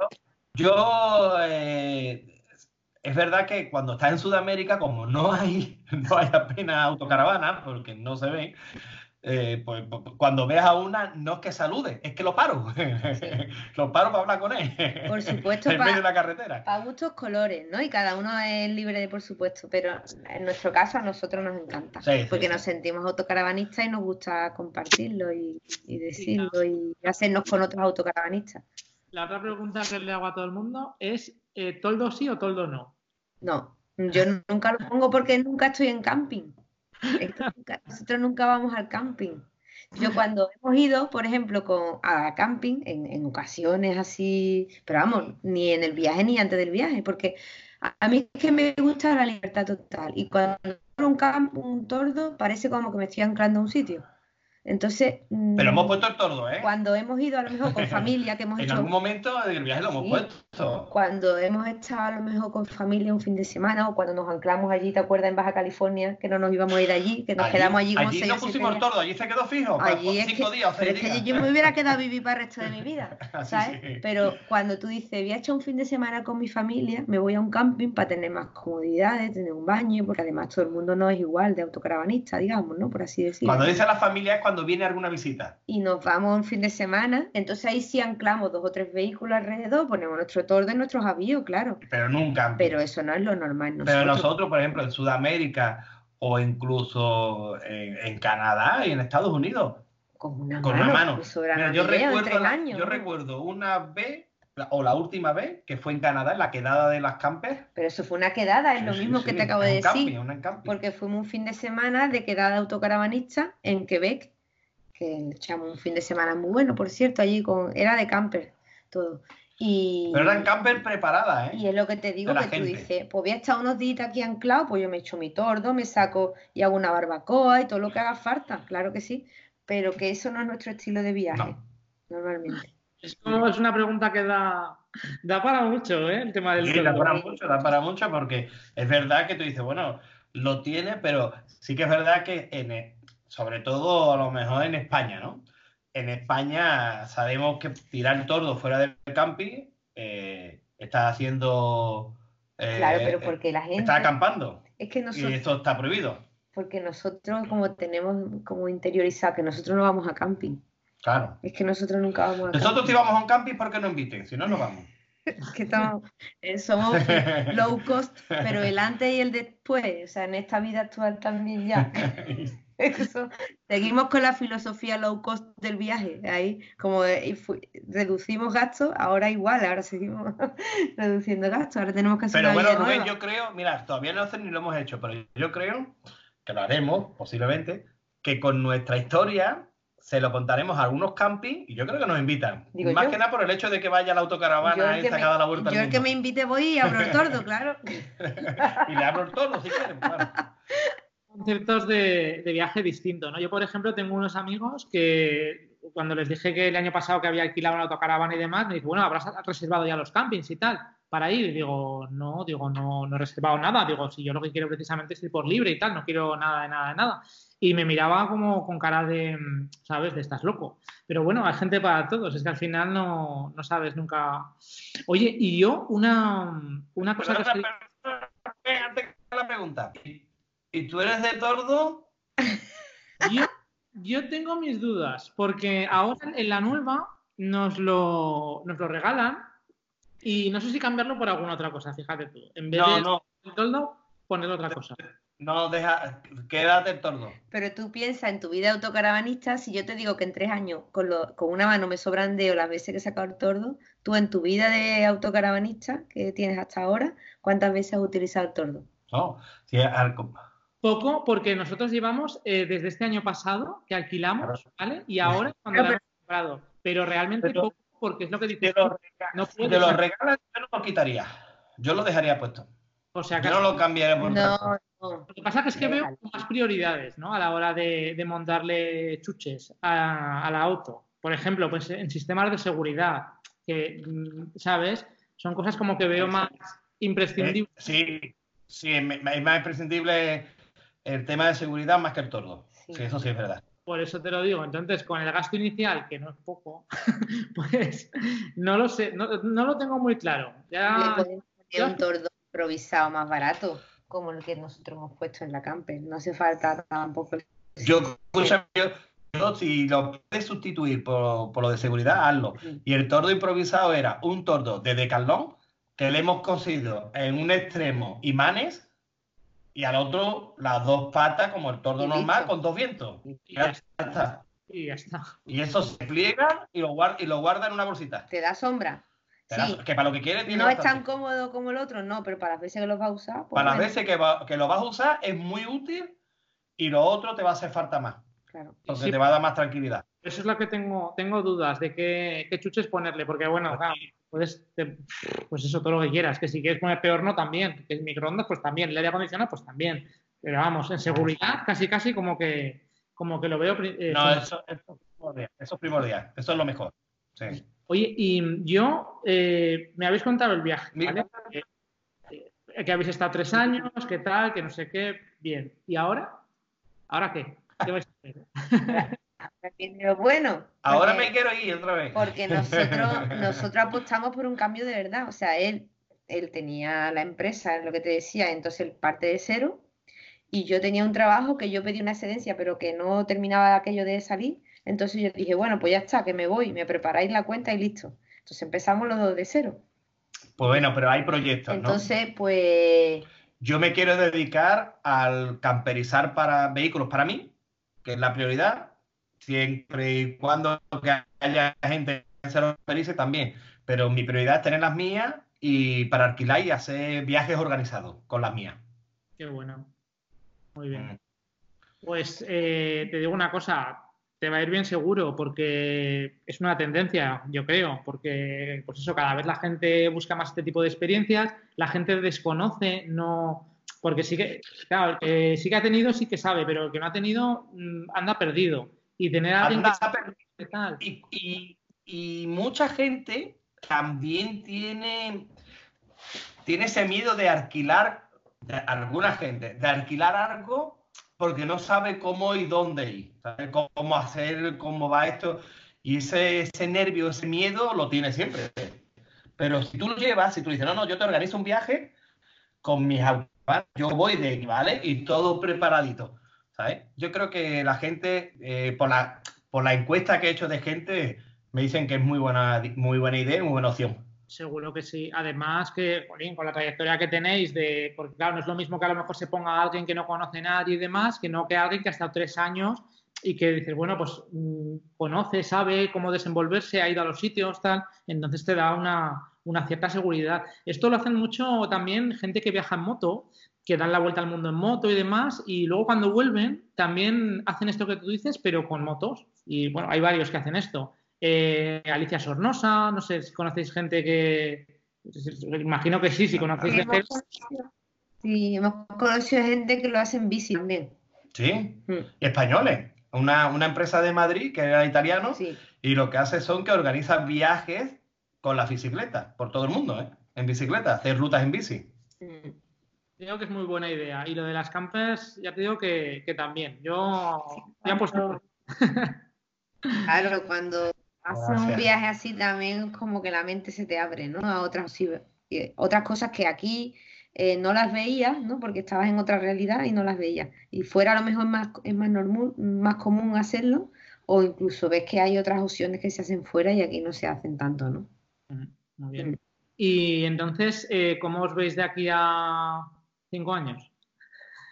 yo, eh, es verdad que cuando estás en Sudamérica, como no hay, no hay apenas autocaravanas, porque no se ven, eh, pues, cuando ves a una, no es que salude, es que lo paro. lo paro para hablar con él.
Por supuesto,
en
pa-
medio de la carretera.
Para gustos colores, ¿no? Y cada uno es libre de, por supuesto, pero en nuestro caso a nosotros nos encanta,
Sí, sí,
porque
sí.
nos sentimos autocaravanistas y nos gusta compartirlo y, y decirlo y hacernos con otros autocaravanistas.
La otra pregunta que le hago a todo el mundo es, eh, ¿toldo sí o toldo no?
No, yo nunca lo pongo porque nunca estoy en camping. Es que nunca- nosotros nunca vamos al camping. Yo cuando hemos ido, por ejemplo, con, a camping, en, en ocasiones así, pero vamos, ni en el viaje ni antes del viaje, porque a, a mí es que me gusta la libertad total. Y cuando un campo, un tordo, parece como que me estoy anclando a un sitio. Entonces, mm,
Pero hemos puesto el tordo, ¿eh?
cuando hemos ido a lo mejor con familia, que hemos
En
hecho
algún momento del viaje lo hemos
Sí.
puesto.
cuando hemos estado a lo mejor con familia un fin de semana o cuando nos anclamos allí, ¿te acuerdas? En Baja California, que no nos íbamos a ir allí, que nos quedamos allí como seis
no pusimos el tordo, allí se quedó fijo. para
Allí es
cinco
que,
días o
pero
seis
es que
días.
yo me hubiera quedado a vivir para el resto de mi vida, ¿sabes?
sí.
Pero cuando tú dices, voy a echar un fin de semana con mi familia, me voy a un camping para tener más comodidades, tener un baño, porque además todo el mundo no es igual de autocaravanista, digamos, ¿no? Por así decirlo.
Cuando dice la familia es cuando viene alguna visita.
y nos vamos un fin de semana, entonces ahí sí anclamos dos o tres vehículos alrededor, ponemos nuestro tordo y nuestros avíos, claro.
Pero nunca.
Pero eso no es lo normal.
Pero
Nosotros,
por ejemplo, en Sudamérica o incluso en, en Canadá y en Estados Unidos,
con una
con
mano,
una mano. Mira, yo,
en
recuerdo la-
años,
yo
¿no?
recuerdo una vez, o la última vez, que fue en Canadá, en la quedada de las campers.
Pero eso fue una quedada, es
Sí,
lo mismo
sí,
que te acabo
en
de decir,
en camping.
porque fuimos un fin de semana de quedada autocaravanista en Quebec, que echamos un fin de semana muy bueno, por cierto, allí con, era de camper todo. Y,
Pero eran campers preparadas, ¿eh?
y es lo que te digo, que tú
gente.
dices, pues voy a estar unos días aquí anclado, pues yo me echo mi tordo, me saco y hago una barbacoa y todo lo que haga falta, claro que sí, pero que eso no es nuestro estilo de viaje,
No.
normalmente.
Es, como, es una pregunta que da, da para mucho, ¿eh? El tema del
Sí, da para mucho, da para mucho, porque es verdad que tú dices, bueno, lo tiene, pero sí que es verdad que en, sobre todo a lo mejor en España, ¿no? En España sabemos que tirar el tordo fuera del camping eh, está haciendo... eh,
Claro, pero porque la gente,
Está acampando
es que
y
nosotros,
esto está prohibido.
porque nosotros como tenemos como interiorizado que nosotros no vamos a camping,
Claro.
es que nosotros nunca vamos a
Nosotros si vamos a un camping porque no inviten, si no, no vamos.
Es que estamos, eh, somos low cost, pero el antes y el después, o sea, en esta vida actual también ya. Eso, seguimos con la filosofía low cost del viaje, ahí como de- reducimos gastos, ahora igual, ahora seguimos reduciendo gastos, ahora tenemos que hacer
Pero bueno, Rubén,
nueva.
yo creo, mira, todavía no hacen ni lo hemos hecho, pero yo creo que lo haremos, posiblemente, que con nuestra historia se lo contaremos a algunos campings y yo creo que nos invitan.
Digo
Más
yo.
que nada por el hecho de que vaya la autocaravana y acaba la vuelta al
yo el que me invite voy y abro el tordo, claro.
y le abro el torno si quieren. claro.
conceptos de, de viaje distintos, ¿no? Yo, por ejemplo, tengo unos amigos que cuando les dije que el año pasado que había alquilado una autocaravana y demás, me dicen, bueno, habrás reservado ya los campings y tal para ir. Y digo, no, digo, no, no he reservado nada. Digo, si yo lo que quiero precisamente es ir por libre y tal, no quiero nada de nada de nada. Y me miraba como con cara de, ¿sabes? De estás loco. Pero bueno, hay gente para todos. Es que al final no, no sabes nunca. Oye, y yo una, una cosa que... Estoy-
antes la pregunta. ¿Y tú eres de tordo?
Yo, yo tengo mis dudas, porque ahora en la nueva nos lo, nos lo regalan y no sé si cambiarlo por alguna otra cosa, fíjate tú. En vez
No,
de
no,
el toldo, poner otra cosa.
no, deja, quédate el tordo.
Pero tú piensas en tu vida autocaravanista, si yo te digo que en tres años con, lo- con una mano me sobran dedos las veces que he sacado el tordo, tú en tu vida de autocaravanista que tienes hasta ahora, ¿cuántas veces has utilizado el tordo?
No, si es al-
Poco, porque nosotros llevamos eh, desde este año pasado que alquilamos, ¿vale? Y ahora cuando lo hemos comprado. Pero realmente
Pero-
poco, porque es lo que
te
dices
lo,
no puedes
te lo regalan, yo no lo quitaría. Yo lo dejaría puesto.
O sea,
Yo
que
no lo cambiaría por.
No, no.
Lo que pasa que es que veo más prioridades, ¿no? A la hora de, de montarle chuches a, a la auto. Por ejemplo, pues en sistemas de seguridad, que, mm, ¿sabes? Son cosas como que veo más imprescindibles.
Eh, sí, sí, es más imprescindible el tema de seguridad más que el tordo. Sí, eso sí es verdad.
Por eso te lo digo. Entonces, con el gasto inicial, que no es poco, pues no lo sé, no, lo tengo muy claro. Ya,
un tordo improvisado más barato, como el que nosotros hemos puesto en la camper. No hace falta tampoco.
Yo, yo, si lo puedes sustituir por, lo de seguridad, hazlo. Y el tordo improvisado era un tordo de decalón que le hemos conseguido en un extremo imanes y al otro las dos patas como el tordo normal con dos vientos. Y ya, está.
Y ya está.
Y eso se pliega y lo, guarda, y lo guarda en una bolsita.
Te da sombra.
Sí. Que para lo que quieres
No es tan cómodo como el otro, no, pero para las veces que lo vas a usar.
Pues para las veces que, que, lo vas a usar es muy útil y lo otro te va a hacer falta más. Claro. Porque te va a dar más tranquilidad.
Eso es lo que tengo, tengo dudas de qué, qué chuches ponerle, porque bueno, puedes, pues eso, todo lo que quieras, que si quieres poner peor no, también, que es microondas, pues también, el aire acondicionado, pues también, pero vamos, en seguridad casi casi como que, como que lo veo...
Eh, no, eso, es primordial, eso es lo mejor,
Oye, y yo, eh, me habéis contado el viaje, ¿vale? Eh, que habéis estado tres años, qué tal, que no sé qué, bien, ¿y ahora? ¿Ahora qué? ¿Qué vais a hacer?
bueno.
Ahora me quiero ir otra vez.
Porque nosotros, nosotros apostamos por un cambio de verdad. O sea, él, él tenía la empresa, lo que te decía, entonces él parte de cero. Y yo tenía un trabajo que yo pedí una excedencia, pero que no terminaba aquello de salir. Entonces yo dije, bueno, pues ya está, que me voy, me preparáis la cuenta y listo. Entonces empezamos los dos de cero.
Pues bueno, pero hay proyectos,
Entonces, pues...
Yo me quiero dedicar al camperizar para vehículos para mí, que es la prioridad, siempre y cuando haya gente que se lo felices también. Pero mi prioridad es tener las mías y para alquilar y hacer viajes organizados con las mías.
Qué bueno. Muy bien. Mm. Pues eh, te digo una cosa, te va a ir bien seguro porque es una tendencia, yo creo, porque pues eso, cada vez la gente busca más este tipo de experiencias, la gente desconoce, no, porque sí que, claro, sí que ha tenido, sí que sabe, pero el que no ha tenido mm, anda perdido y tener a alguien
y, y, mucha gente también tiene, tiene ese miedo de alquilar, alguna gente, de alquilar algo porque no sabe cómo y dónde ir, sabe cómo hacer, cómo va esto. Y ese, ese nervio, ese miedo lo tiene siempre. Pero si tú lo llevas, si tú dices, no, no, yo te organizo un viaje con mis autos, yo voy de ¿vale? Y todo preparadito. Yo creo que la gente, eh, por, la, por la encuesta que he hecho de gente, me dicen que es muy buena, muy buena idea, muy buena opción.
Seguro que sí. Además que, con la trayectoria que tenéis, de, porque claro, no es lo mismo que a lo mejor se ponga alguien que no conoce a nadie y demás, que no que alguien que ha estado tres años y que dices, bueno, pues mm, conoce, sabe cómo desenvolverse, ha ido a los sitios, tal, entonces te da una, una cierta seguridad. Esto lo hacen mucho también gente que viaja en moto, que dan la vuelta al mundo en moto y demás, y luego cuando vuelven también hacen esto que tú dices, pero con motos. Y bueno, hay varios que hacen esto. Eh, Alicia Sornosa, no sé si conocéis gente que... Imagino que sí, si conocéis gente...
Sí, hemos conocido gente que lo hace en bici también.
Sí, mm. españoles. Una, empresa de Madrid que era italiano y lo que hace son que organizan viajes con la bicicleta por todo el mundo, ¿eh? En bicicleta, hacer rutas en bici. Mm.
Creo que es muy buena idea. Y lo de las campers, ya te digo que, también. Yo ya pues.
Claro, cuando haces un viaje así también como que la mente se te abre, ¿no? A otras, otras cosas que aquí eh, no las veías, ¿no? Porque estabas en otra realidad y no las veías. Y fuera a lo mejor más, es más normal, más común hacerlo, o incluso ves que hay otras opciones que se hacen fuera y aquí no se hacen tanto, ¿no?
Muy bien. Mm. Y entonces, eh, ¿cómo os veis de aquí a, cinco años.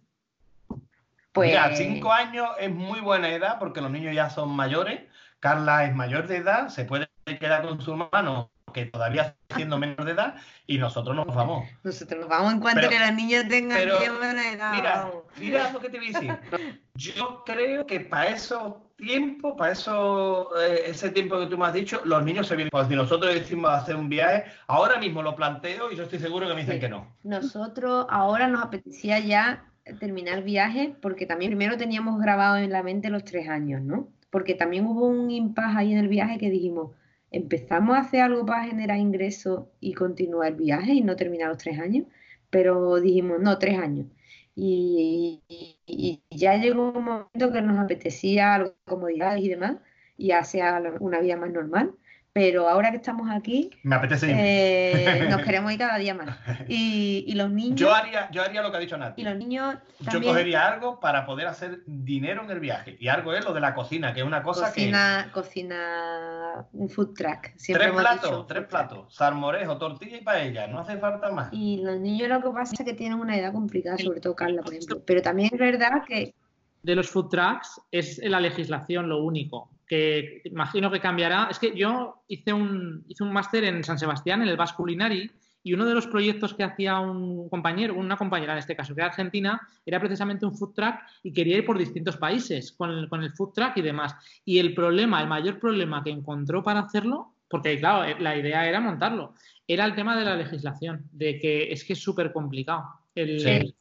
Pues... Mira, cinco años es muy buena edad porque los niños ya son mayores. Carla es mayor de edad, se puede quedar con su hermano que todavía siendo menor de edad y nosotros nos vamos.
Nosotros nos vamos en cuanto que los niños tengan buena edad.
Mira, mira lo que te voy a decir. Yo creo que para eso tiempo, para eso, eh, ese tiempo que tú me has dicho, los niños se vienen. Pues si nosotros decimos hacer un viaje, ahora mismo lo planteo y yo estoy seguro que me dicen que no.
Nosotros ahora nos apetecía ya terminar viaje porque también primero teníamos grabado en la mente los tres años, ¿no? Porque también hubo un impasse ahí en el viaje que dijimos, empezamos a hacer algo para generar ingresos y continuar el viaje y no terminar los tres años, pero dijimos, no, tres años. Y, y ya llegó un momento que nos apetecía algo de comodidades y demás, y hacer una vida más normal pero ahora que estamos aquí,
me apetece
eh, nos queremos ir cada día más. Y, y, los niños.
Yo haría, yo haría lo que ha dicho Nati.
Y los niños.
También... Yo cogería algo para poder hacer dinero en el viaje. Y algo es lo de la cocina, que es una cosa
cocina, que. Cocina. Un food track.
Siempre tres platos, tres platos. Salmorejo, tortilla y paella. No hace falta más.
Y los niños lo que pasa es que tienen una edad complicada, sobre todo Carla, por ejemplo. Pero también es verdad que.
De los food trucks es la legislación lo único que imagino que cambiará. Es que yo hice un, hice un máster en San Sebastián, en el Basque Culinary, y uno de los proyectos que hacía un compañero, una compañera en este caso, que era argentina, era precisamente un food truck y quería ir por distintos países con el, con el food truck y demás. Y el problema, el mayor problema que encontró para hacerlo, porque claro, eh, la idea era montarlo, era el tema de la legislación, de que es que es súper complicado.
sí.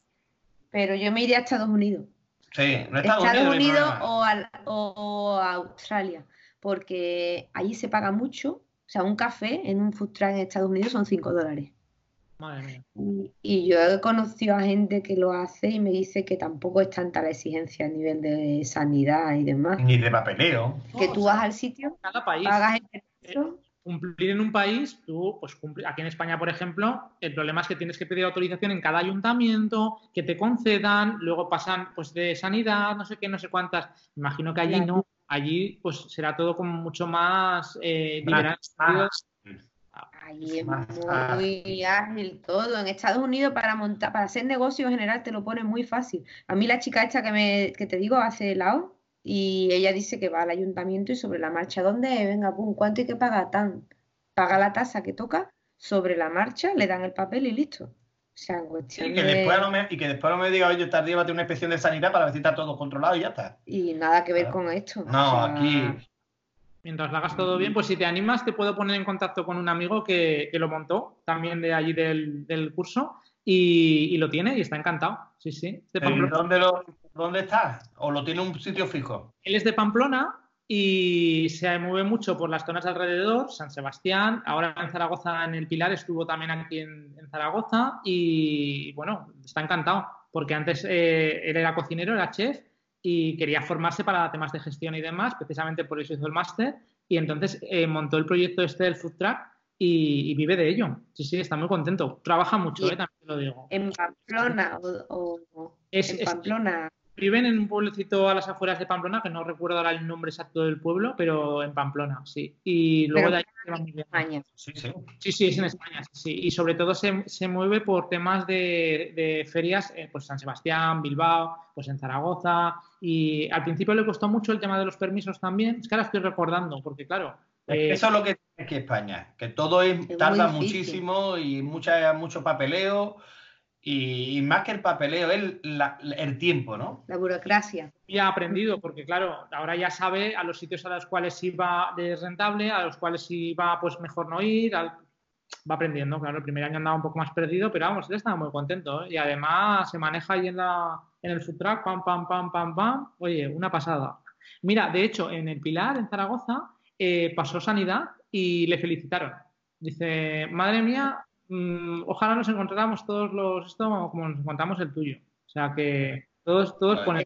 Pero yo me iría a Estados Unidos.
Sí,
no Estados, Unidos, o, a Australia, porque allí se paga mucho. O sea, un café en un food truck en Estados Unidos son 5 dólares.
Madre
mía. Y, yo he conocido a gente que lo hace y me dice que tampoco es tanta la exigencia a nivel de sanidad y demás.
Ni de papeleo.
Que tú vas al sitio,
Cada país.
pagas el
cumplir en un país, tú, pues aquí en España, por ejemplo, el problema es que tienes que pedir autorización en cada ayuntamiento, que te concedan, luego pasan pues de sanidad, no sé qué, no sé cuántas. Imagino que allí no, allí pues será todo como mucho más eh,
Allí es muy ágil todo. En Estados Unidos para montar, para hacer negocio en general te lo pone muy fácil. A mí la chica esta que me, que te digo hace helado, y ella dice que va al ayuntamiento y sobre la marcha, ¿dónde? Venga, pum, ¿cuánto hay que pagar? Tan, paga la tasa que toca, sobre la marcha le dan el papel y listo. O sea, en cuestión
y, que después no me, y que después no me diga, oye, esta llévate una inspección de sanidad para ver si está todo controlado y ya está.
Y nada que ver con esto.
No, aquí...
Mientras lo hagas todo bien, pues si te animas, te puedo poner en contacto con un amigo que, lo montó, también de allí del, curso, y, lo tiene y está encantado. Sí, sí.
¿Dónde lo, ¿Dónde está? ¿O lo tiene un sitio fijo?
Él es de Pamplona y se mueve mucho por las zonas alrededor, San Sebastián, ahora en Zaragoza, en el Pilar, estuvo también aquí en, Zaragoza y bueno, está encantado, porque antes eh, él era cocinero, era chef y quería formarse para temas de gestión y demás, precisamente por eso hizo el máster y entonces eh, montó el proyecto este del Food Track y, vive de ello. Sí, sí, está muy contento. Trabaja mucho, eh, también lo digo.
¿En Pamplona o, en Pamplona?
Viven en un pueblecito a las afueras de Pamplona, que no recuerdo ahora el nombre exacto del pueblo, pero en Pamplona, sí. Y luego de ahí
en España.
Sí, sí.
Sí, sí, es en España, sí. Y sobre todo se, se mueve por temas de, de ferias, eh, pues San Sebastián, Bilbao, pues en Zaragoza. Y al principio le costó mucho el tema de los permisos también. Es que ahora estoy recordando, porque claro,
eh, eso es lo que tiene que España, que todo es, tarda muchísimo y mucha, mucho papeleo y, más que el papeleo, es el tiempo, ¿no?
La burocracia.
Y ha aprendido, porque claro, ahora ya sabe a los sitios a los cuales iba de rentable, a los cuales iba pues mejor no ir, va aprendiendo. Claro, el primer año andaba un poco más perdido, pero vamos, él estaba muy contento. ¿eh? Y además se maneja ahí en, la, en el food truck, pam, pam, pam, pam, pam. Oye, una pasada. Mira, de hecho, en el Pilar, en Zaragoza, eh, pasó sanidad y le felicitaron. Dice, madre mía, Mm, ojalá nos encontráramos todos los, esto como nos encontramos el tuyo. O sea que todos, todos ponen.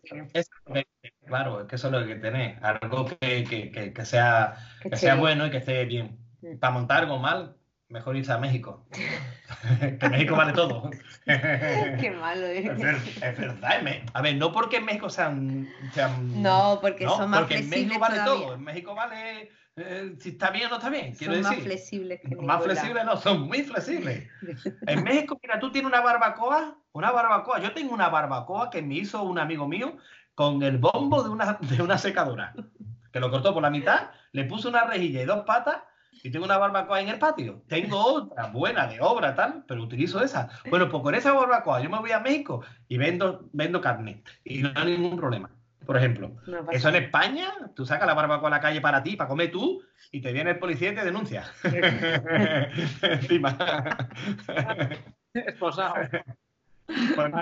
claro, es que eso es lo que tenés. Algo que, sea, que sea bueno y que esté bien. Para montar algo mal, mejor irse a México. que México vale todo.
Qué malo es.
Es, verdad. A ver, no porque en México sean.
no, porque son más
porque en México vale todo. En México vale eh, si está bien o no está bien. Quiero son
más flexibles que
Más flexibles no, son muy flexibles. en México, mira, tú tienes una barbacoa, una barbacoa. Yo tengo una barbacoa que me hizo un amigo mío con el bombo de una, de una secadora. Que lo cortó por la mitad, le puso una rejilla y dos patas y tengo una barbacoa en el patio. Tengo otra buena de obra, tal, pero utilizo esa. Bueno, pues con esa barbacoa yo me voy a México y vendo, vendo carne y no hay ningún problema por ejemplo. Eso en España, tú sacas la barbacoa a la calle para ti, para comer tú, y te viene el policía y te denuncia. Encima.
Esposado.
Pues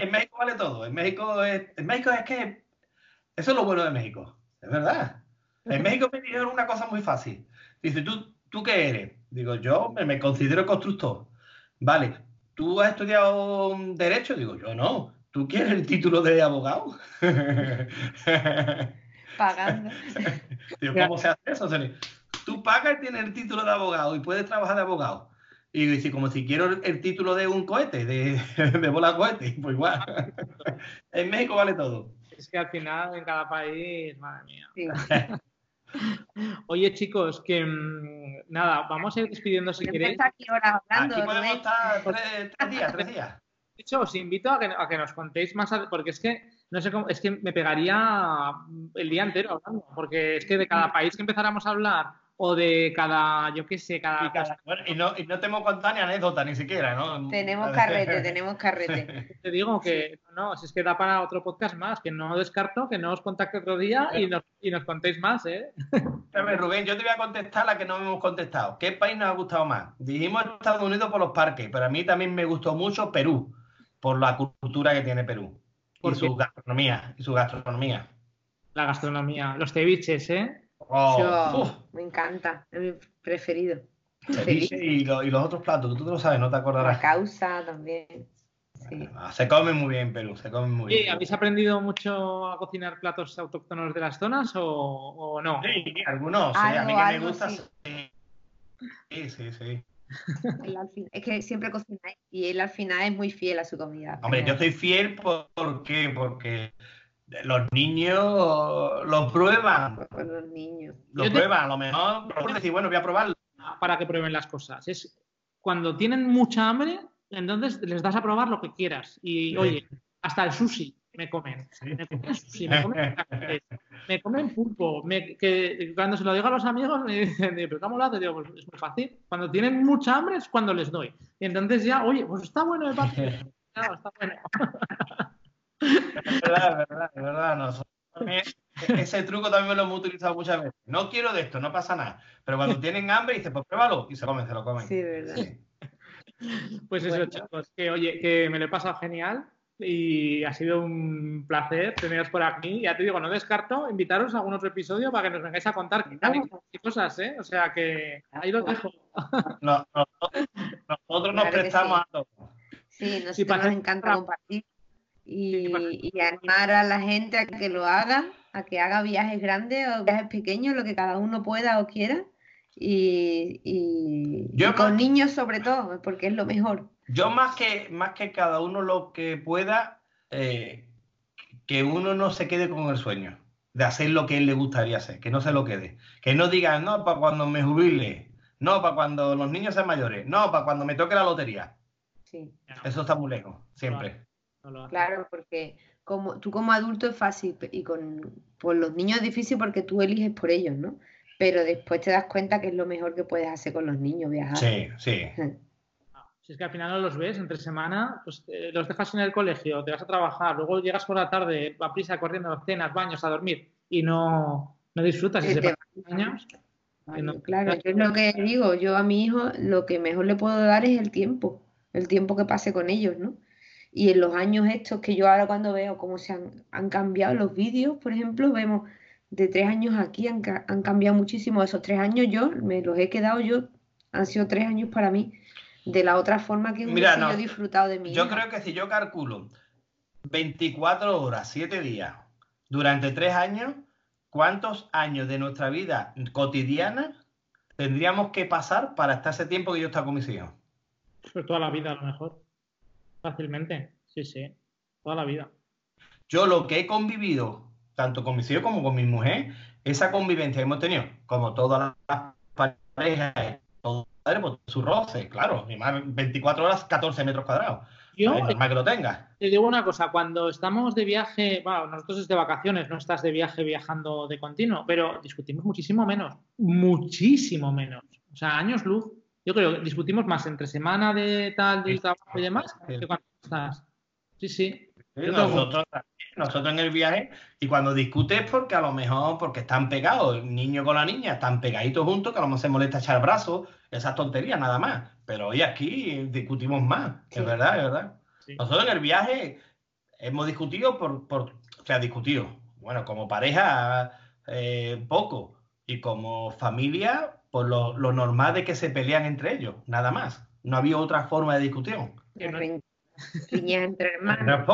en, México vale todo. En México, es, en México es que eso es lo bueno de México. Es verdad. En México me dijeron una cosa muy fácil. Dice, ¿tú, ¿tú qué eres? Digo, yo me, me considero constructor. Vale, ¿tú has estudiado Derecho? Digo, yo no. ¿Tú quieres el título de abogado?
Pagando.
Digo, ¿cómo se hace eso? Sony? Tú pagas y tienes el título de abogado y puedes trabajar de abogado. Y dice, como si quiero el, el título de un cohete, de, de bola cohete, pues igual. en México vale todo.
Es que al final en cada país, madre mía.
Sí.
Oye, chicos, que mm, nada, vamos a ir despidiendo si queréis.
aquí horas hablando,
Aquí podemos estar tres, tres días, tres días.
De hecho, os invito a que, a que nos contéis más, a- porque es que no sé cómo, es que me pegaría el día entero hablando, porque es que de cada país que empezáramos a hablar o de cada, yo qué sé, cada,
Y, cada- bueno, y no, y no te hemos contado ni anécdota, ni siquiera, ¿no?
Tenemos carrete, tenemos carrete.
te digo que no, si es que da para otro podcast más, que no descarto que no os contacte otro día y nos, y nos contéis más, ¿eh?
Espérame, Rubén, yo te voy a contestar la que no hemos contestado. ¿Qué país nos ha gustado más? Dijimos Estados Unidos por los parques, pero a mí también me gustó mucho Perú, por la cultura que tiene Perú.
¿Por
Y su gastronomía, y su gastronomía.
La gastronomía, los ceviches, ¿eh?
Oh,
Yo- me encanta, es mi preferido.
ceviche y, lo- y los otros platos, tú te lo sabes, no te
La
acordarás.
causa también. Sí.
Se come muy bien Perú, se come muy bien.
¿habéis aprendido mucho a cocinar platos autóctonos de las zonas o, o no?
Sí, algunos, sí, a mí
Algo,
que me gusta.
sí.
Sí, sí, sí. Sí.
Él al fin- es que siempre cocina y él al final es muy fiel a su comida.
Hombre, yo soy fiel por, ¿por qué? porque los niños lo prueban,
Por los niños.
lo
Yo te-
prueban, a lo mejor por decir, bueno, voy a probarlo.
para que prueben las cosas. Es cuando tienen mucha hambre, entonces les das a probar lo que quieras. Y
Sí.
oye, hasta el sushi me comen. Me comen sushi, me comen, me comen pulpo. Me, que cuando se lo digo a los amigos me dicen, ¿pero cómo lo haces? Digo, pues es muy fácil. Cuando tienen mucha hambre es cuando les doy. Y entonces ya, oye, pues está bueno de parte. Claro, está bueno.
Es verdad, es verdad, es verdad. nosotros ese truco también lo hemos utilizado muchas veces. No quiero de esto, no pasa nada. Pero cuando tienen hambre, dices, pues pruébalo y se comen, se lo comen.
Sí, de verdad.
Pues eso,
Bueno.
chicos, que oye, que me lo he pasado genial y ha sido un placer teneros por aquí. Ya te digo, no descarto invitaros a algún otro episodio para que nos vengáis a contar y cosas, ¿eh? O sea que ahí lo dejo.
No- nosotros, nosotros nos
Claro
prestamos
sí.
a todo.
Sí, nos
hacer-
encanta compartir
Sí, para-
y, y animar a la gente a que lo haga, a que haga viajes grandes o viajes pequeños, lo que cada uno pueda o quiera. Y, y-
Yo
y con
más-
niños sobre todo, porque es lo mejor.
Yo más que, más que cada uno lo que pueda, eh, que uno no se quede con el sueño de hacer lo que él le gustaría hacer, que no se lo quede. Que no diga, no, para cuando me jubile, no, para cuando los niños sean mayores, no, para cuando me toque la lotería.
Sí,
Eso está muy lejos, siempre.
No lo hace.
claro, porque como, tú como adulto es fácil y con por los niños es difícil porque tú eliges por ellos, ¿no? Pero después te das cuenta que es lo mejor que puedes hacer con los niños, viajar.
Sí, sí.
Si es que al final no los ves entre semana, pues eh, los dejas en el colegio, te vas a trabajar, luego llegas por la tarde, a prisa, corriendo, cenas, baños, a dormir y no, no disfrutas. Y
Que
se
te
pasan años.
Vale,
no-
claro, yo es lo que digo, yo a mi hijo lo que mejor le puedo dar es el tiempo, el tiempo que pase con ellos, ¿no? Y en los años estos que yo ahora cuando veo cómo se han, han cambiado los vídeos, por ejemplo, vemos de tres años aquí han, ca- han cambiado muchísimo. Esos tres años yo me los he quedado yo, han sido tres años para mí, de la otra forma que
Mira, no,
yo disfrutado de mi
Yo
hija.
creo que si yo calculo 24 horas, 7 días, durante 3 años, ¿cuántos años de nuestra vida cotidiana tendríamos que pasar para estar ese tiempo que yo estaba con mis hijos?
Pues toda la vida a lo mejor. Fácilmente. Sí, sí. Toda la vida.
Yo lo que he convivido, tanto con mis hijos como con mi mujer, esa convivencia que hemos tenido, como todas las parejas, todo pues, su roce, claro, y más 24 horas, 14 metros cuadrados.
Yo,
es normal que lo tenga.
Te digo una cosa, cuando estamos de viaje, bueno, nosotros es de vacaciones, no estás de viaje viajando de continuo, pero discutimos muchísimo menos, muchísimo menos. O sea, años luz. Yo creo que discutimos más entre semana de tal,
Sí.
trabajo y demás,
Sí.
que cuando estás. Sí, sí.
Sí, nosotros, nosotros en el viaje, y cuando discutes es porque a lo mejor porque están pegados, el niño con la niña, están pegaditos juntos, que a lo mejor se molesta echar brazos, esas tonterías nada más. Pero hoy aquí discutimos más,
Sí.
es verdad, es verdad.
Sí.
Nosotros en el viaje hemos discutido por, por o sea, discutido, bueno, como pareja, eh, poco, y como familia, por lo, lo normal de que se pelean entre ellos, nada más. No había otra forma de discusión.
Que no-
Riñas entre hermanos.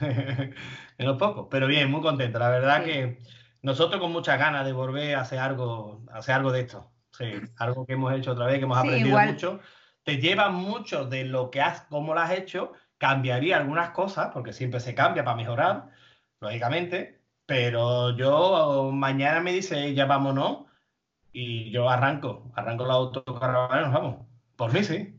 Pero bien, muy contento. La verdad
Sí.
que nosotros con muchas ganas de volver a hacer algo, a hacer algo de esto. Sí, algo que hemos hecho otra vez, que hemos
Sí,
aprendido
igual.
mucho. Te lleva mucho de lo que has, cómo lo has hecho, cambiaría algunas cosas, porque siempre se cambia para mejorar, lógicamente. Pero yo mañana me dice, ya vámonos, y yo arranco, arranco la autocaravana y nos vamos. Por mí sí.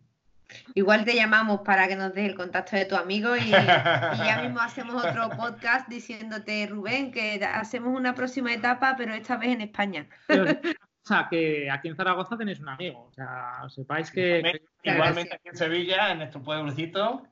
Igual te llamamos para que nos des el contacto de tu amigo y, y ya mismo hacemos otro podcast diciéndote, Rubén, que hacemos una próxima etapa, pero esta vez en España.
Pero, o sea, que aquí en Zaragoza tenéis un amigo. O sea, sepáis que,
Igualmente aquí en Sevilla, en nuestro pueblecito,
o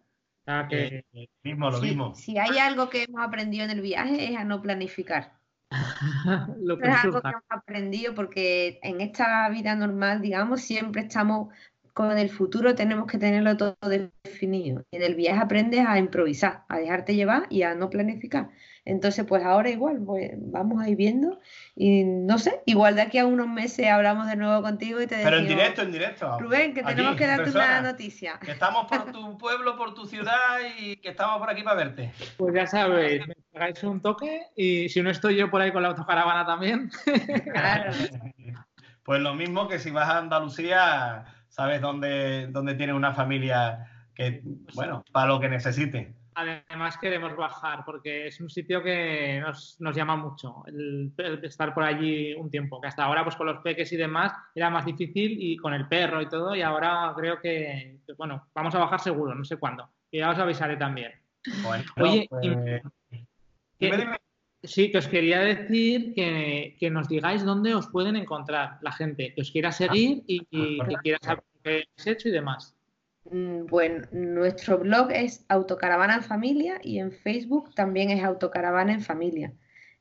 sea, que-
eh, mismo, lo mismo.
si hay algo que hemos aprendido en el viaje es a no planificar.
lo que
es algo que hemos aprendido porque en esta vida normal, digamos, siempre estamos con el futuro, tenemos que tenerlo todo definido. En el viaje aprendes a improvisar, a dejarte llevar y a no planificar. Entonces, pues ahora igual, pues vamos a ir viendo y no sé, igual de aquí a unos meses hablamos de nuevo contigo y te
Pero en
decimos,
directo, en directo.
Rubén, que tenemos
Aquí,
que darte
persona.
una noticia.
Que estamos por tu pueblo, por tu ciudad y que estamos por aquí para verte.
Pues ya sabéis, me pegáis un toque y si no estoy yo por ahí con la autocaravana también,
Claro.
Pues lo mismo que si vas a Andalucía, sabes dónde, dónde tienes una familia que, bueno, para lo que necesite.
además queremos bajar porque es un sitio que nos, nos llama mucho el, el estar por allí un tiempo, que hasta ahora pues con los peques y demás era más difícil y con el perro y todo y ahora creo que, que, bueno, vamos a bajar seguro, no sé cuándo. Y ya os avisaré también.
Bueno,
Oye,
pues, dime, dime.
Sí, que os quería decir que, que nos digáis dónde os pueden encontrar la gente que os quiera seguir y, y que quiera saber qué habéis hecho y demás.
Mm, Bueno, nuestro blog es Autocaravana en Familia y en Facebook también es Autocaravana en Familia.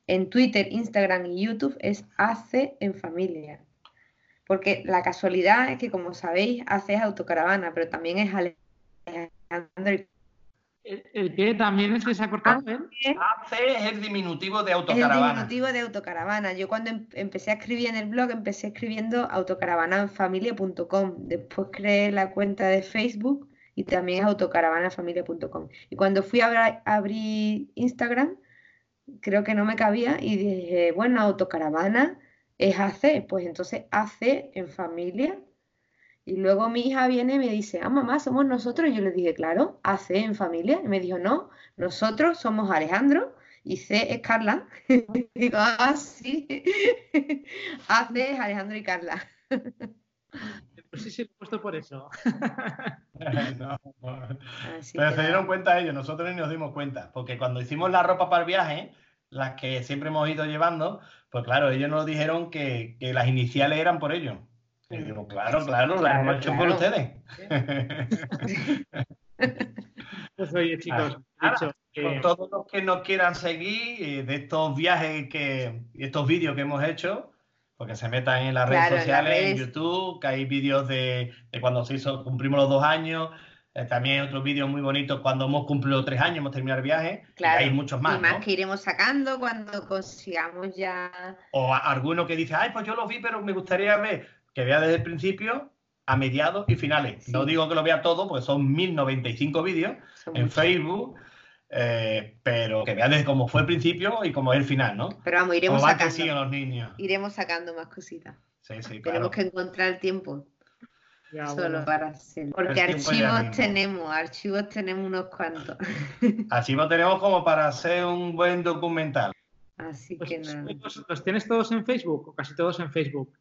En Twitter, Instagram y YouTube es AC en Familia. Porque la casualidad es que, como sabéis, AC es Autocaravana, pero también es Alejandro.
El, el que también es que se ha cortado, ¿eh?
AC es el diminutivo de
Es el
autocaravana.
diminutivo de autocaravana. Yo cuando em- empecé a escribir en el blog, empecé escribiendo autocaravanafamilia.com. Después creé la cuenta de Facebook y también es autocaravanafamilia.com. Y cuando fui a abrir Instagram, creo que no me cabía y dije, bueno, autocaravana es AC. Pues entonces AC en familia. Y luego mi hija viene y me dice, ah, mamá, somos nosotros. Y yo le dije, claro, AC en familia. Y me dijo, no, nosotros somos Alejandro y C es Carla. Y digo, ah, sí. AC es Alejandro y Carla.
Pues sí, sí, lo he puesto por eso.
No, Pero se dieron cuenta ellos, nosotros ni nos dimos cuenta, porque cuando hicimos la ropa para el viaje, las que siempre hemos ido llevando, pues claro, ellos nos dijeron que, que las iniciales eran por ellos. Y digo, claro, claro,
Claro,
hemos hecho por ustedes.
Pues oye, chicos,
Ah,
dicho que-
Con todos los que nos quieran seguir eh, de estos viajes que, y estos vídeos que hemos hecho, porque se metan en las redes
Claro,
sociales, en
redes.
YouTube, que hay vídeos de, de cuando se hizo, cumplimos los dos años, eh, también hay otros vídeos muy bonitos cuando hemos cumplido tres años, hemos terminado el viaje, y
Claro,
hay muchos más,
y más
¿no?
que iremos sacando cuando consigamos ya.
O alguno que dice, ay, pues yo lo vi, pero me gustaría ver, que vea desde el principio a mediados y finales.
Sí.
No digo que lo vea todo, porque son 1095 vídeos
son
en
muchos.
Facebook, eh, pero que vea desde cómo fue el principio y cómo es el final, ¿no?
Pero vamos, iremos
Cómo
sacando.
los niños.
Iremos sacando más cositas.
Sí, sí, claro.
Tenemos que encontrar el tiempo
ya,
solo
bueno.
para hacerlo. Porque archivos tenemos, archivos tenemos unos cuantos.
Lo tenemos como para hacer un buen documental.
Así
Pues,
que nada.
¿los, los tienes todos en Facebook o casi todos en Facebook?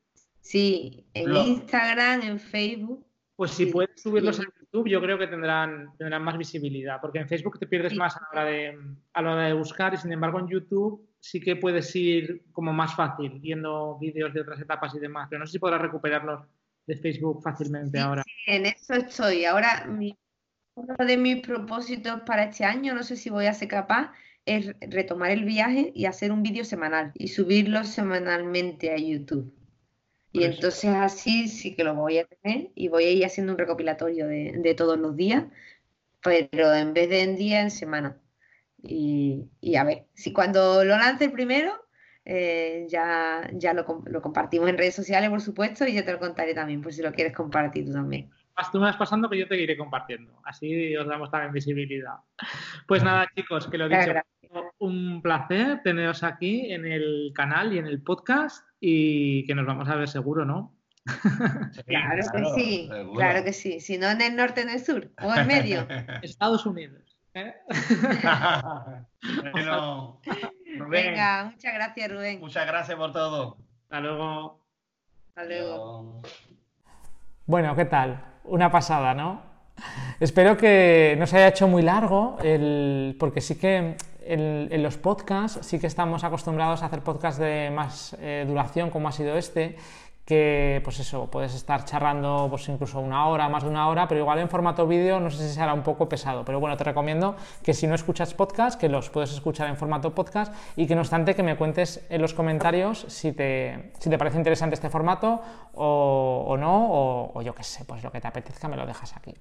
Sí, en
Blog.
Instagram, en Facebook.
Pues si
Sí,
puedes subirlos
sí.
a YouTube, yo creo que tendrán, tendrán más visibilidad, porque en Facebook te pierdes
Sí.
más a la, hora de, a la hora de buscar y sin embargo en YouTube sí que puedes ir como más fácil viendo vídeos de otras etapas y demás, pero no sé si podrás recuperarlos de Facebook fácilmente ahora.
sí, en eso estoy. Ahora, mi- uno de mis propósitos para este año, no sé si voy a ser capaz, es retomar el viaje y hacer un vídeo semanal y subirlo semanalmente a YouTube. Y entonces así sí que lo voy a tener y voy a ir haciendo un recopilatorio de, de todos los días, pero en vez de en día, en semana. Y, y a ver, si cuando lo lance el primero, eh, ya, ya lo, lo, compartimos en redes sociales, por supuesto, y yo te lo contaré también, por si lo quieres compartir tú también.
Tú me vas pasando que yo te iré compartiendo. Así os damos también visibilidad. Pues nada, chicos, que lo dicho. Un placer teneros aquí en el canal y en el podcast y que nos vamos a ver seguro, ¿no?
claro, que sí, claro que sí. Si no en el norte, en el sur o en medio.
Estados Unidos. ¿eh?
bueno,
Venga, muchas gracias, Rubén.
Muchas gracias por todo.
Hasta luego.
Hasta luego.
Bueno, ¿qué tal? Una pasada, ¿no? Espero que no se haya hecho muy largo, porque sí que en, los podcasts sí que estamos acostumbrados a hacer podcasts de más eh, duración, como ha sido este, que pues eso, puedes estar charlando pues incluso una hora, más de una hora, pero igual en formato vídeo no sé si será un poco pesado, pero bueno, te recomiendo que si no escuchas podcast, que los puedes escuchar en formato podcast y que no obstante que me cuentes en los comentarios si te, si te parece interesante este formato o, no, o, yo qué sé, pues lo que te apetezca me lo dejas aquí.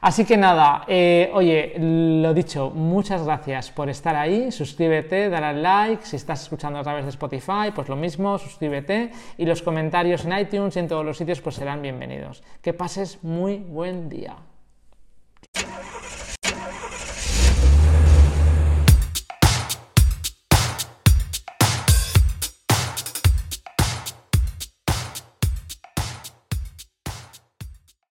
Así que nada, eh, oye, lo dicho, muchas gracias por estar ahí, suscríbete, dale al like, si estás escuchando a través de Spotify, pues lo mismo, suscríbete y los en iTunes y en todos los sitios pues serán bienvenidos. Que pases muy buen día.